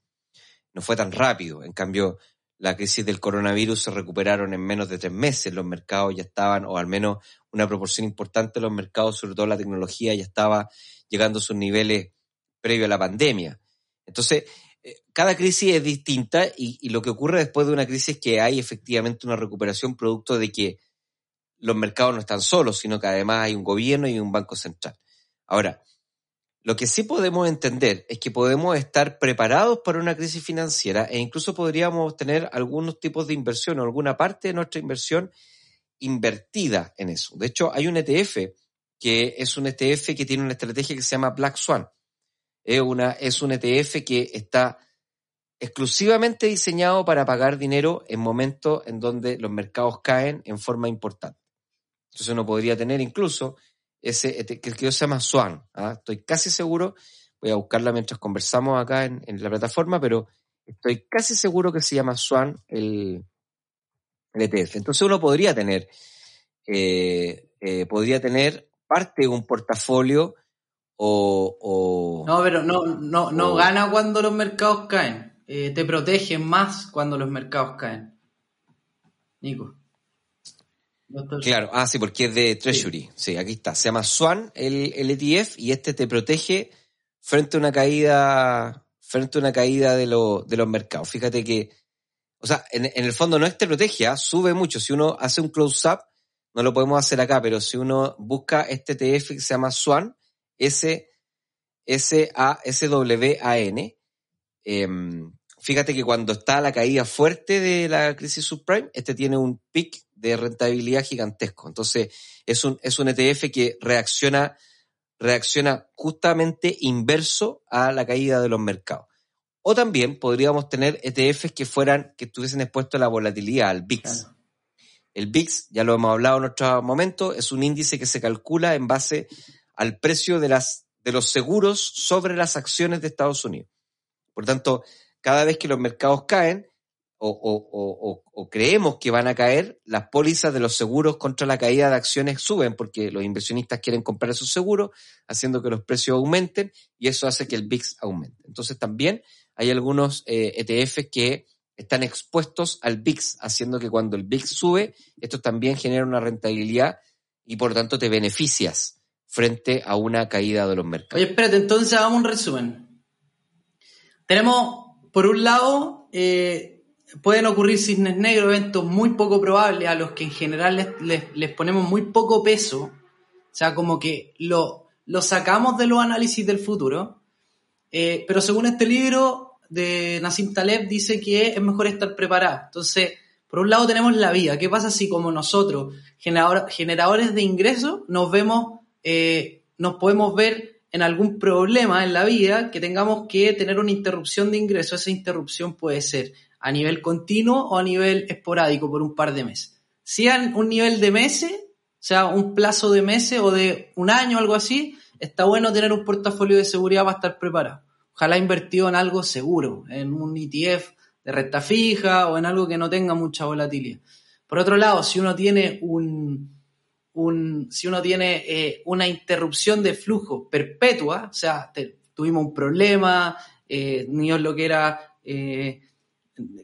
Speaker 1: No fue tan rápido. En cambio, la crisis del coronavirus se recuperaron en menos de tres meses. Los mercados ya estaban, o al menos una proporción importante de los mercados, sobre todo la tecnología, ya estaba llegando a sus niveles previo a la pandemia. Entonces, cada crisis es distinta y, lo que ocurre después de una crisis es que hay efectivamente una recuperación producto de que los mercados no están solos, sino que además hay un gobierno y un banco central. Ahora, lo que sí podemos entender es que podemos estar preparados para una crisis financiera e incluso podríamos tener algunos tipos de inversión o alguna parte de nuestra inversión invertida en eso. De hecho, hay un ETF que es un ETF que tiene una estrategia que se llama Black Swan es, una, es un ETF que está exclusivamente diseñado para pagar dinero en momentos en donde los mercados caen en forma importante. Entonces uno podría tener incluso ese e que, se llama Swan. ¿ah? Estoy casi seguro, voy a buscarla mientras conversamos acá en, la plataforma, pero estoy casi seguro que se llama Swan el, ETF. Entonces uno podría tener, eh, eh, podría tener parte de un portafolio o,
Speaker 3: no, pero no, no, no gana cuando los mercados caen. Eh, te protege más cuando los mercados caen. Nico.
Speaker 1: Claro, ah, sí, porque es de Treasury. Sí. aquí está. Se llama Swan, el, el, ETF, y este te protege frente a una caída, frente a una caída de, de los mercados. Fíjate que, o sea, en, el fondo no es te protege, ¿ah? sube mucho. Si uno hace un close-up, no lo podemos hacer acá, pero si uno busca este ETF que se llama Swan, S, S, A, S, W, A, N. Em, fíjate que cuando está la caída fuerte de la crisis subprime, este tiene un pic de rentabilidad gigantesco. Entonces, es un, es un ETF que reacciona, reacciona justamente inverso a la caída de los mercados. O también podríamos tener ETFs que fueran, que estuviesen expuestos a la volatilidad, al VIX. El VIX, ya lo hemos hablado en otro momento, es un índice que se calcula en base al precio de, las, de los seguros sobre las acciones de Estados Unidos. Por tanto, cada vez que los mercados caen o, creemos que van a caer, las pólizas de los seguros contra la caída de acciones suben porque los inversionistas quieren comprar esos seguros, haciendo que los precios aumenten y eso hace que el VIX aumente. Entonces también hay algunos eh, e que están expuestos al VIX, haciendo que cuando el VIX sube, esto también genera una rentabilidad y por lo tanto te beneficias frente a una caída de los mercados.
Speaker 3: Oye, espérate, entonces hagamos un resumen. Tenemos, por un lado, eh, pueden ocurrir cisnes negros, eventos muy poco probables a los que en general les, les- ponemos muy poco peso. O sea, como que lo, lo sacamos de los análisis del futuro. Eh, pero según este libro de Nassim Taleb dice que es mejor estar preparado. Entonces, por un lado tenemos la vida. ¿Qué pasa si como nosotros, generador- generadores de ingresos, nos vemos, eh, nos podemos ver en algún problema en la vida que tengamos que tener una interrupción de ingreso? Esa interrupción puede ser a nivel continuo o a nivel esporádico por un par de meses. Si a un nivel de meses, o sea, un plazo de meses o de un año, algo así, está bueno tener un portafolio de seguridad para estar preparado. Ojalá invertido en algo seguro, en un ETF de renta fija o en algo que no tenga mucha volatilidad. Por otro lado, si uno tiene un, si uno tiene eh, una interrupción de flujo perpetua, o sea, tuvimos un problema, eh, Dios lo que era, eh,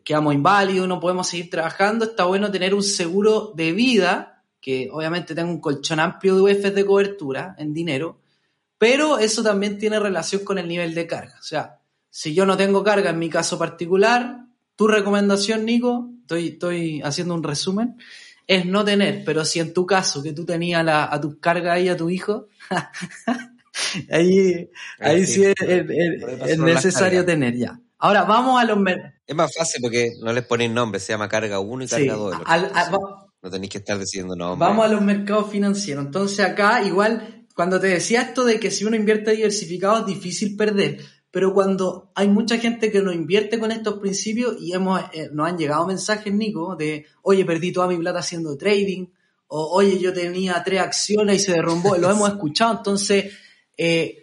Speaker 3: quedamos inválidos, no podemos seguir trabajando, está bueno tener un seguro de vida, que obviamente tenga un colchón amplio de UEFs de cobertura en dinero, pero eso también tiene relación con el nivel de carga. O sea, si yo no tengo carga en mi caso particular, tu recomendación, Nico, estoy, estoy haciendo un resumen, es no tener, pero si en tu caso, que tú tenías la- a tus cargas ahí a tu hijo, ahí, ahí sí es, necesario tener ya. Ahora vamos a los mer-
Speaker 1: Es más fácil porque no les ponéis nombre, se llama carga 1 y carga 2.
Speaker 3: al- a- va-
Speaker 1: no tenéis que estar diciendo nombres.
Speaker 3: Vamos a los mercados financieros. Entonces acá igual, cuando te decía esto de que si uno invierte diversificado es difícil perder, pero cuando hay mucha gente que no invierte con estos principios y hemos, eh, nos han llegado mensajes, Nico, de, oye, perdí toda mi plata haciendo trading, o oye, yo tenía tres acciones y se derrumbó, lo hemos escuchado, entonces... eh,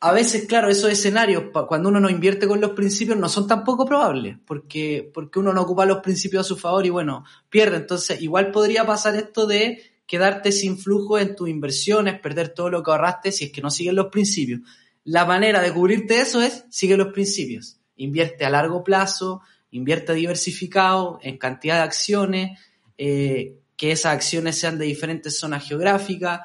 Speaker 3: a veces, claro, esos escenarios, cuando uno no invierte con los principios, no son tan poco probables, porque, porque uno no ocupa los principios a su favor y bueno, pierde. Entonces, igual podría pasar esto de quedarte sin flujo en tus inversiones, perder todo lo que ahorraste si es que no sigues los principios. La manera de cubrirte eso es, sigue los principios. Invierte a largo plazo, invierte diversificado, en cantidad de acciones, eh, que esas acciones sean de diferentes zonas geográficas,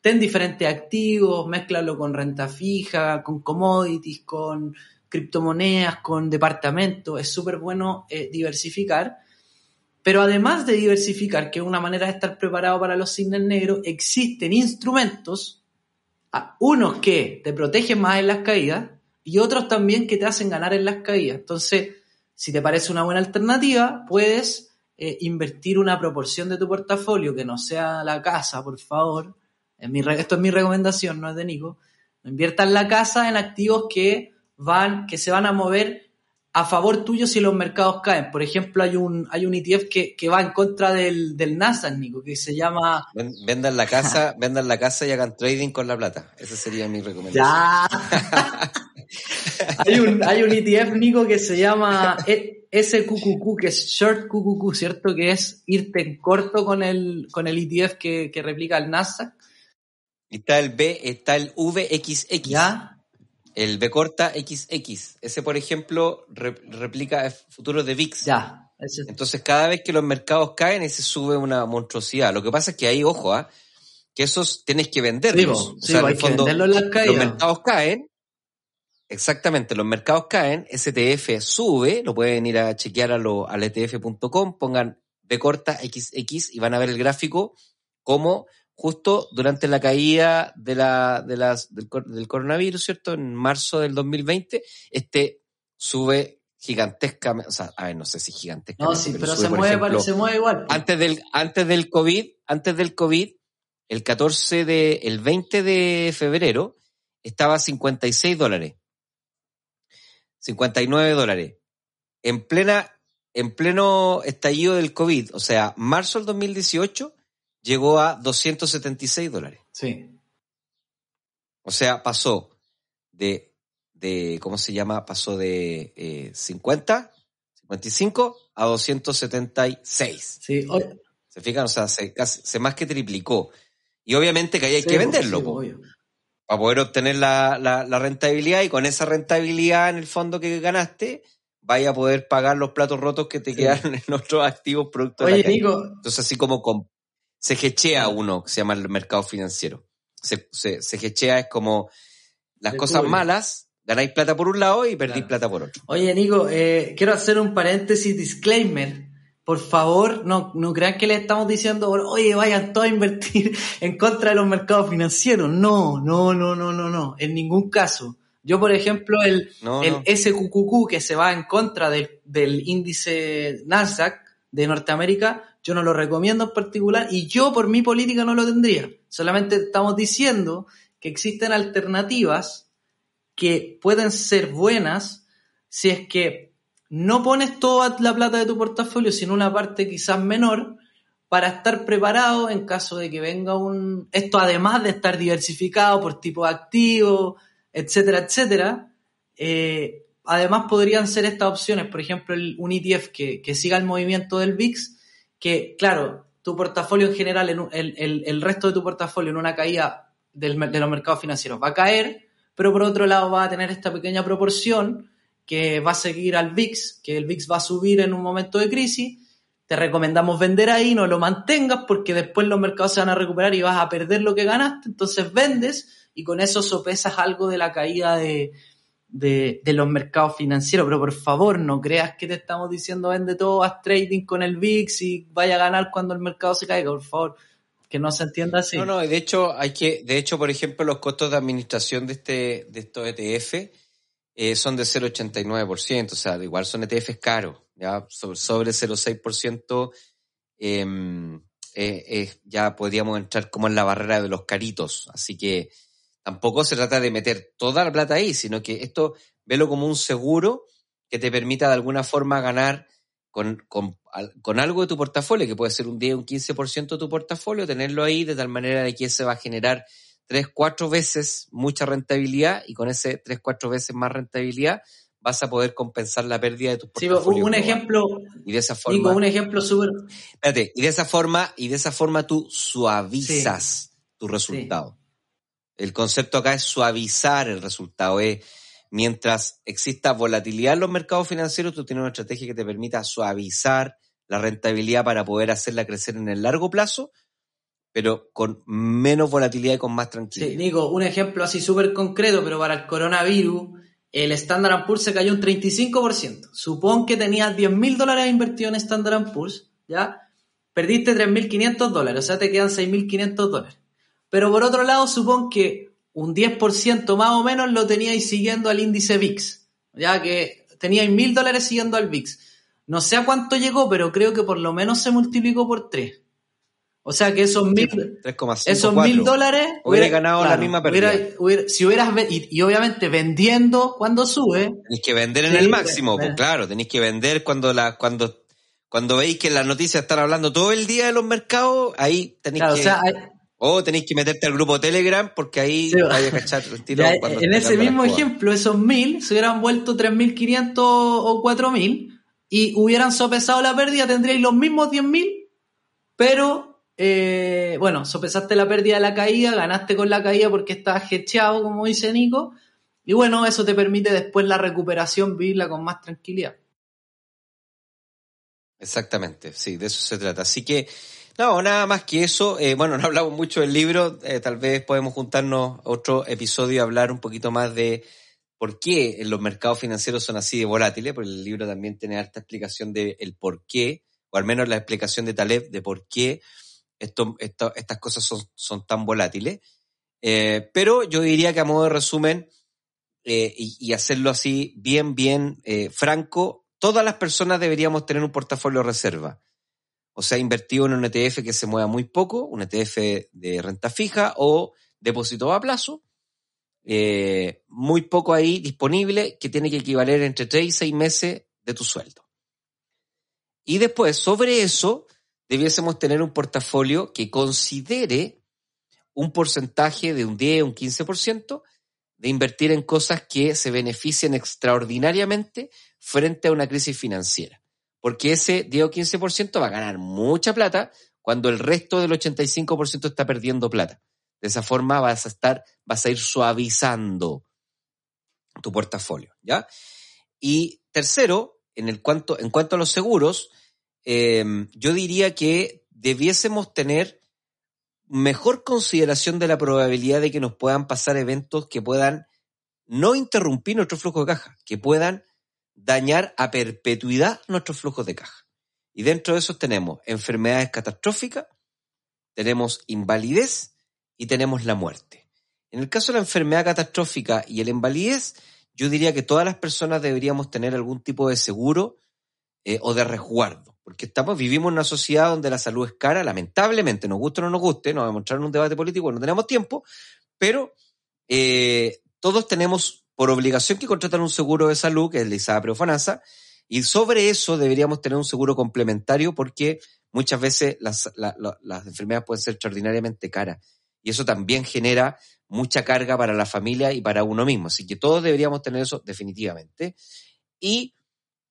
Speaker 3: ten diferentes activos, mézclalo con renta fija, con commodities, con criptomonedas, con departamentos. Es súper bueno eh, diversificar. Pero además de diversificar, que es una manera de estar preparado para los signos negros, existen instrumentos, a- unos que te protegen más en las caídas y otros también que te hacen ganar en las caídas. Entonces, si te parece una buena alternativa, puedes eh, invertir una proporción de tu portafolio que no sea la casa, por favor. Mi esto es mi recomendación, no es de Nico. Invierta en la casa en activos que van, que se van a mover a favor tuyo si los mercados caen. Por ejemplo, hay un, hay un ETF que, que va en contra del, del Nasdaq, Nico, que se llama
Speaker 1: Ven- Vendan la casa, vendan la casa y hagan trading con la plata. Esa sería mi recomendación.
Speaker 3: Ya. hay, un, hay un ETF, Nico, que se llama E- SQQQ, que es Short QQQ, ¿cierto? Que es irte en corto con el, con el ETF que, que replica el Nasdaq.
Speaker 1: Está el B, está el VXX.
Speaker 3: ¿Ya?
Speaker 1: El B corta XX. Ese, por ejemplo, re- replica futuros de VIX.
Speaker 3: Ya. Ese-
Speaker 1: Entonces, cada vez que los mercados caen, ese sube una monstruosidad. Lo que pasa es que ahí, ojo, ¿ah? que esos tienes que venderlos. O
Speaker 3: sí,
Speaker 1: sea,
Speaker 3: po,
Speaker 1: en el fondo,
Speaker 3: venderlo en las
Speaker 1: los mercados caen. Exactamente, los mercados caen, STF sube, lo pueden ir a chequear a lo, al etf.com, pongan B corta XX y van a ver el gráfico como justo durante la caída de la, de las, del, del coronavirus, ¿cierto? En marzo del 2020, este sube gigantescamente, o sea, a ver, no sé si gigantescamente.
Speaker 3: No, sí, pero,
Speaker 1: sube,
Speaker 3: se, mueve,
Speaker 1: ejemplo,
Speaker 3: se mueve igual.
Speaker 1: antes del, antes del COVID, antes del COVID, el 14 de, el 20 de febrero, estaba a 56 dólares. 59 dólares. En plena, en pleno estallido del COVID, o sea, marzo del 2018, llegó a 276 dólares.
Speaker 3: Sí.
Speaker 1: O sea, pasó de, de ¿cómo se llama? Pasó de eh, 50, 55 a 276.
Speaker 3: Sí.
Speaker 1: ¿Se fijan? O sea, se, casi- se más que triplicó. Y obviamente que ahí hay
Speaker 3: sí,
Speaker 1: que
Speaker 3: po,
Speaker 1: venderlo
Speaker 3: sí, obvio.
Speaker 1: para poder obtener la, la- la rentabilidad y con esa rentabilidad en el fondo que ganaste vaya a poder pagar los platos rotos que te
Speaker 3: Sí.
Speaker 1: quedaron en otros activos producto de
Speaker 3: Oye,
Speaker 1: la caída.
Speaker 3: Nico,
Speaker 1: Entonces, así como con- se gechea uno, que se llama el mercado financiero. Se, se, se gechea es como las cosas malas, ganáis plata por un lado y perdís
Speaker 3: Claro.
Speaker 1: plata por otro.
Speaker 3: Oye, Nico, eh, quiero hacer un paréntesis disclaimer. Por favor, no, no crean que le estamos diciendo, oye, vayan todos a invertir en contra de los mercados financieros. No, no, no, no, no, no. En ningún caso. Yo, por ejemplo, el,
Speaker 1: No,
Speaker 3: el
Speaker 1: no.
Speaker 3: SQQQ que se va en contra del, del índice Nasdaq de Norteamérica, yo no lo recomiendo en particular y yo por mi política no lo tendría. Solamente estamos diciendo que existen alternativas que pueden ser buenas si es que no pones toda la plata de tu portafolio, sino una parte quizás menor para estar preparado en caso de que venga un... Esto además de estar diversificado por tipo de activo, etcétera, etcétera, eh, además podrían ser estas opciones, por ejemplo, el, un ETF que, siga el movimiento del VIX, que claro, tu portafolio en general, el, resto de tu portafolio en una caída de los mercados financieros va a caer, pero por otro lado va a tener esta pequeña proporción que va a seguir al VIX, que el VIX va a subir en un momento de crisis. Te recomendamos vender ahí, no lo mantengas porque después los mercados se van a recuperar y vas a perder lo que ganaste. Entonces vendes y con eso sopesas algo de la caída de, de, los mercados financieros. Pero por favor, no creas que te estamos diciendo vende todo, haz trading con el VIX y vaya a ganar cuando el mercado se caiga. Por favor, que no se entienda así.
Speaker 1: No, no, de hecho, hay que, de hecho, por ejemplo, los costos de administración de este, de estos ETF eh, son de 0,89%, o sea, igual son ETFs caros, ya sobre, sobre 0,6%, em, eh, ya podríamos entrar como en la barrera de los caritos, así que tampoco se trata de meter toda la plata ahí, sino que esto, velo como un seguro que te permita de alguna forma ganar con, con, con algo de tu portafolio, que puede ser un 10, un 15% de tu portafolio, tenerlo ahí de tal manera de que se va a generar tres, cuatro veces mucha rentabilidad y con ese tres, cuatro veces más rentabilidad vas a poder compensar la pérdida de tu
Speaker 3: Sí,
Speaker 1: portafolio.
Speaker 3: un
Speaker 1: global.
Speaker 3: ejemplo,
Speaker 1: Y de esa forma,
Speaker 3: Nico, un ejemplo súper
Speaker 1: espérate, y de esa forma, y de esa forma tú suavizas tu resultado. El concepto acá es suavizar el resultado. Es mientras exista volatilidad en los mercados financieros, tú tienes una estrategia que te permita suavizar la rentabilidad para poder hacerla crecer en el largo plazo, pero con menos volatilidad y con más
Speaker 3: Sí,
Speaker 1: tranquilidad.
Speaker 3: Nico, un ejemplo así súper concreto, pero para el coronavirus, el Standard Poor's se cayó un 35%. Supón que tenías 10 mil dólares invertidos en Standard Poor's, ¿ya? Perdiste 3.500 dólares, o sea, te quedan 6.500 dólares. Pero por otro lado, supón que un 10% más o menos lo teníais siguiendo al índice VIX, ya que teníais mil dólares siguiendo al VIX. No sé a cuánto llegó, pero creo que por lo menos se multiplicó por 3. O sea que esos mil,
Speaker 1: 3,5,
Speaker 3: esos
Speaker 1: 4.
Speaker 3: mil dólares
Speaker 1: Hubiera ganado la misma pérdida.
Speaker 3: hubiera- hubiera- si hubieras y, y obviamente vendiendo cuando sube
Speaker 1: Tenéis que vender en
Speaker 3: Sí,
Speaker 1: el máximo, pues claro, tenéis que vender cuando la, cuando, cuando veis que las noticias están hablando todo el día de los mercados, ahí tenéis
Speaker 3: claro,
Speaker 1: que,
Speaker 3: o sea hay-
Speaker 1: o tenéis que meterte al grupo Telegram porque ahí
Speaker 3: Sí,
Speaker 1: vais a cachar el tiro
Speaker 3: ya,
Speaker 1: cuando
Speaker 3: en ese mismo ejemplo esos mil se hubieran vuelto 3.500 o 4.000 y hubieran sopesado la pérdida tendríais los mismos 10.000 pero eh, bueno sopesaste la pérdida de la caída ganaste con la caída porque estabas hecheado como dice Nico y bueno eso te permite después la recuperación vivirla con más tranquilidad.
Speaker 1: Exactamente, sí, de eso se trata. Así que, no, nada más que eso. Eh, bueno, no hablamos mucho del libro, eh, tal vez podemos juntarnos otro episodio y hablar un poquito más de por qué los mercados financieros son así de volátiles, porque el libro también tiene harta explicación de el por qué, o al menos la explicación de Taleb de por qué estas cosas son, tan volátiles. Eh, pero yo diría que a modo de resumen, y, hacerlo así bien, bien franco, todas las personas deberíamos tener un portafolio de reserva. O sea, invertido en un ETF que se mueva muy poco, un ETF de renta fija o depósito a plazo, eh, muy poco ahí disponible, que tiene que equivaler entre 3 y 6 meses de tu sueldo. Y después, sobre eso, debiésemos tener un portafolio que considere un porcentaje de un 10, un 15% de invertir en cosas que se beneficien extraordinariamente frente a una crisis financiera. Porque ese 10 o 15% va a ganar mucha plata cuando el resto del 85% está perdiendo plata. De esa forma vas a estar, vas a ir suavizando tu portafolio, ¿ya? Y tercero, en, el cuanto, en cuanto a los seguros, em, yo diría que debiésemos tener mejor consideración de la probabilidad de que nos puedan pasar eventos que puedan no interrumpir nuestro flujo de caja, que puedan dañar a perpetuidad nuestros flujos de caja. Y dentro de esos tenemos enfermedades catastróficas, tenemos invalidez y tenemos la muerte. En el caso de la enfermedad catastrófica y el invalidez, yo diría que todas las personas deberíamos tener algún tipo de seguro eh, o de resguardo, porque estamos, vivimos en una sociedad donde la salud es cara, lamentablemente, nos guste o no nos guste, nos vamos a en un debate político, no tenemos tiempo, pero eh, todos tenemos por obligación que contratar un seguro de salud, que es la ISAPRE o FANASA, y sobre eso deberíamos tener un seguro complementario porque muchas veces las, las enfermedades pueden ser extraordinariamente caras. Y eso también genera mucha carga para la familia y para uno mismo. Así que todos deberíamos tener eso definitivamente. Y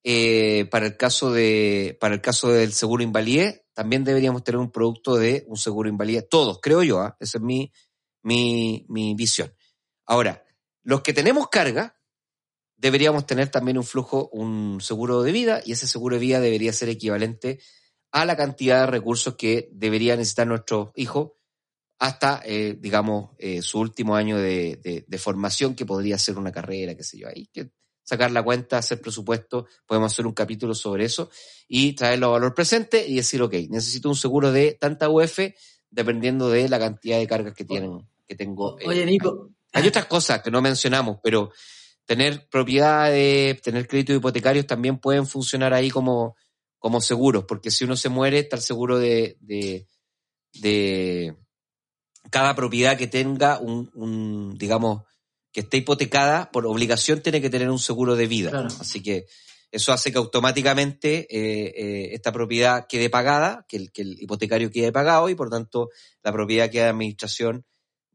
Speaker 1: eh, para el caso de, para el caso del seguro invalidez, también deberíamos tener un producto de un seguro invalidez. Todos, creo yo, ¿ah? esa es mi, mi, mi visión. Ahora, los que tenemos carga, deberíamos tener también un flujo, un seguro de vida, y ese seguro de vida debería ser equivalente a la cantidad de recursos que debería necesitar nuestro hijo hasta, eh, digamos, eh, su último año de, formación, que podría ser una carrera, qué sé yo. Hay que sacar la cuenta, hacer presupuesto, podemos hacer un capítulo sobre eso y traerlo a valor presente y decir, ok, necesito un seguro de tanta UF dependiendo de la cantidad de cargas que tienen, que tengo.
Speaker 3: Oye, Nico.
Speaker 1: Hay otras cosas que no mencionamos, pero tener propiedades, tener créditos hipotecarios también pueden funcionar ahí como, como seguros, porque si uno se muere, está el seguro de, de, de cada propiedad que tenga un, un, digamos, que esté hipotecada, por obligación tiene que tener un seguro de vida. Así que eso hace que automáticamente eh, eh, esta propiedad quede pagada, que el, que el hipotecario quede pagado y por tanto la propiedad queda de administración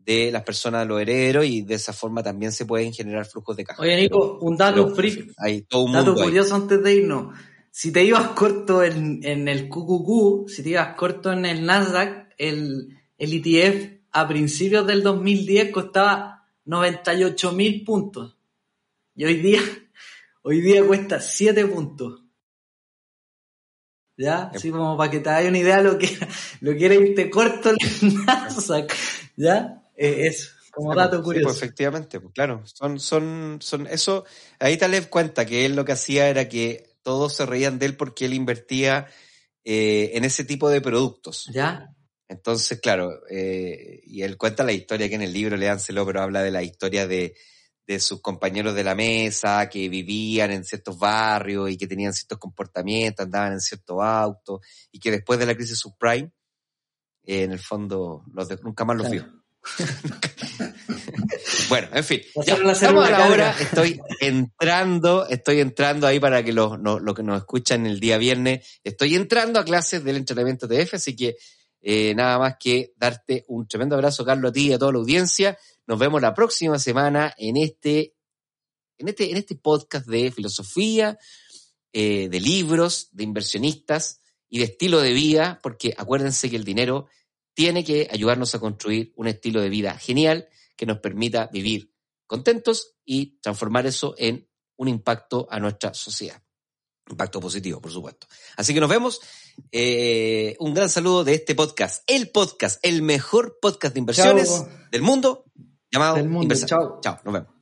Speaker 1: de las personas, los herederos, y de esa forma también se pueden generar flujos de caja.
Speaker 3: Oye, Nico, un dato freak,
Speaker 1: hay todo un
Speaker 3: dato curioso antes de irnos. Si te ibas corto en, en el QQQ, si te ibas corto en el Nasdaq, el, el ETF a principios del 2010 costaba 98 mil puntos. Y hoy día, hoy día cuesta 7 puntos. ¿Ya? Así como para que te hagas una idea lo que, lo que era irte corto en el Nasdaq. ¿Ya? Eh, eso, como pues, dato curioso.
Speaker 1: pues efectivamente, pues claro, son, son, son, eso, ahí Taleb cuenta que él lo que hacía era que todos se reían de él porque él invertía eh, en ese tipo de productos.
Speaker 3: ¿Ya?
Speaker 1: Entonces, claro, eh, y él cuenta la historia que en el libro, léanselo, pero habla de la historia de, de sus compañeros de la mesa que vivían en ciertos barrios y que tenían ciertos comportamientos, andaban en ciertos autos y que después de la crisis subprime, en el fondo, los nunca más los vio. bueno, en fin. Ya, ahora, estoy entrando, estoy entrando ahí para que los lo, que nos escuchan el día viernes, estoy entrando a clases del entrenamiento TF, así que eh, nada más que darte un tremendo abrazo, Carlos, a ti y a toda la audiencia. Nos vemos la próxima semana en este, en este, en este podcast de filosofía, eh, de libros, de inversionistas y de estilo de vida, porque acuérdense que el dinero tiene que ayudarnos a construir un estilo de vida genial que nos permita vivir contentos y transformar eso en un impacto a nuestra sociedad. Impacto positivo, por supuesto. Así que nos vemos. Eh, un gran saludo de este podcast, el podcast, el mejor podcast de inversiones del mundo, llamado
Speaker 3: del Chao.
Speaker 1: Chao, nos vemos.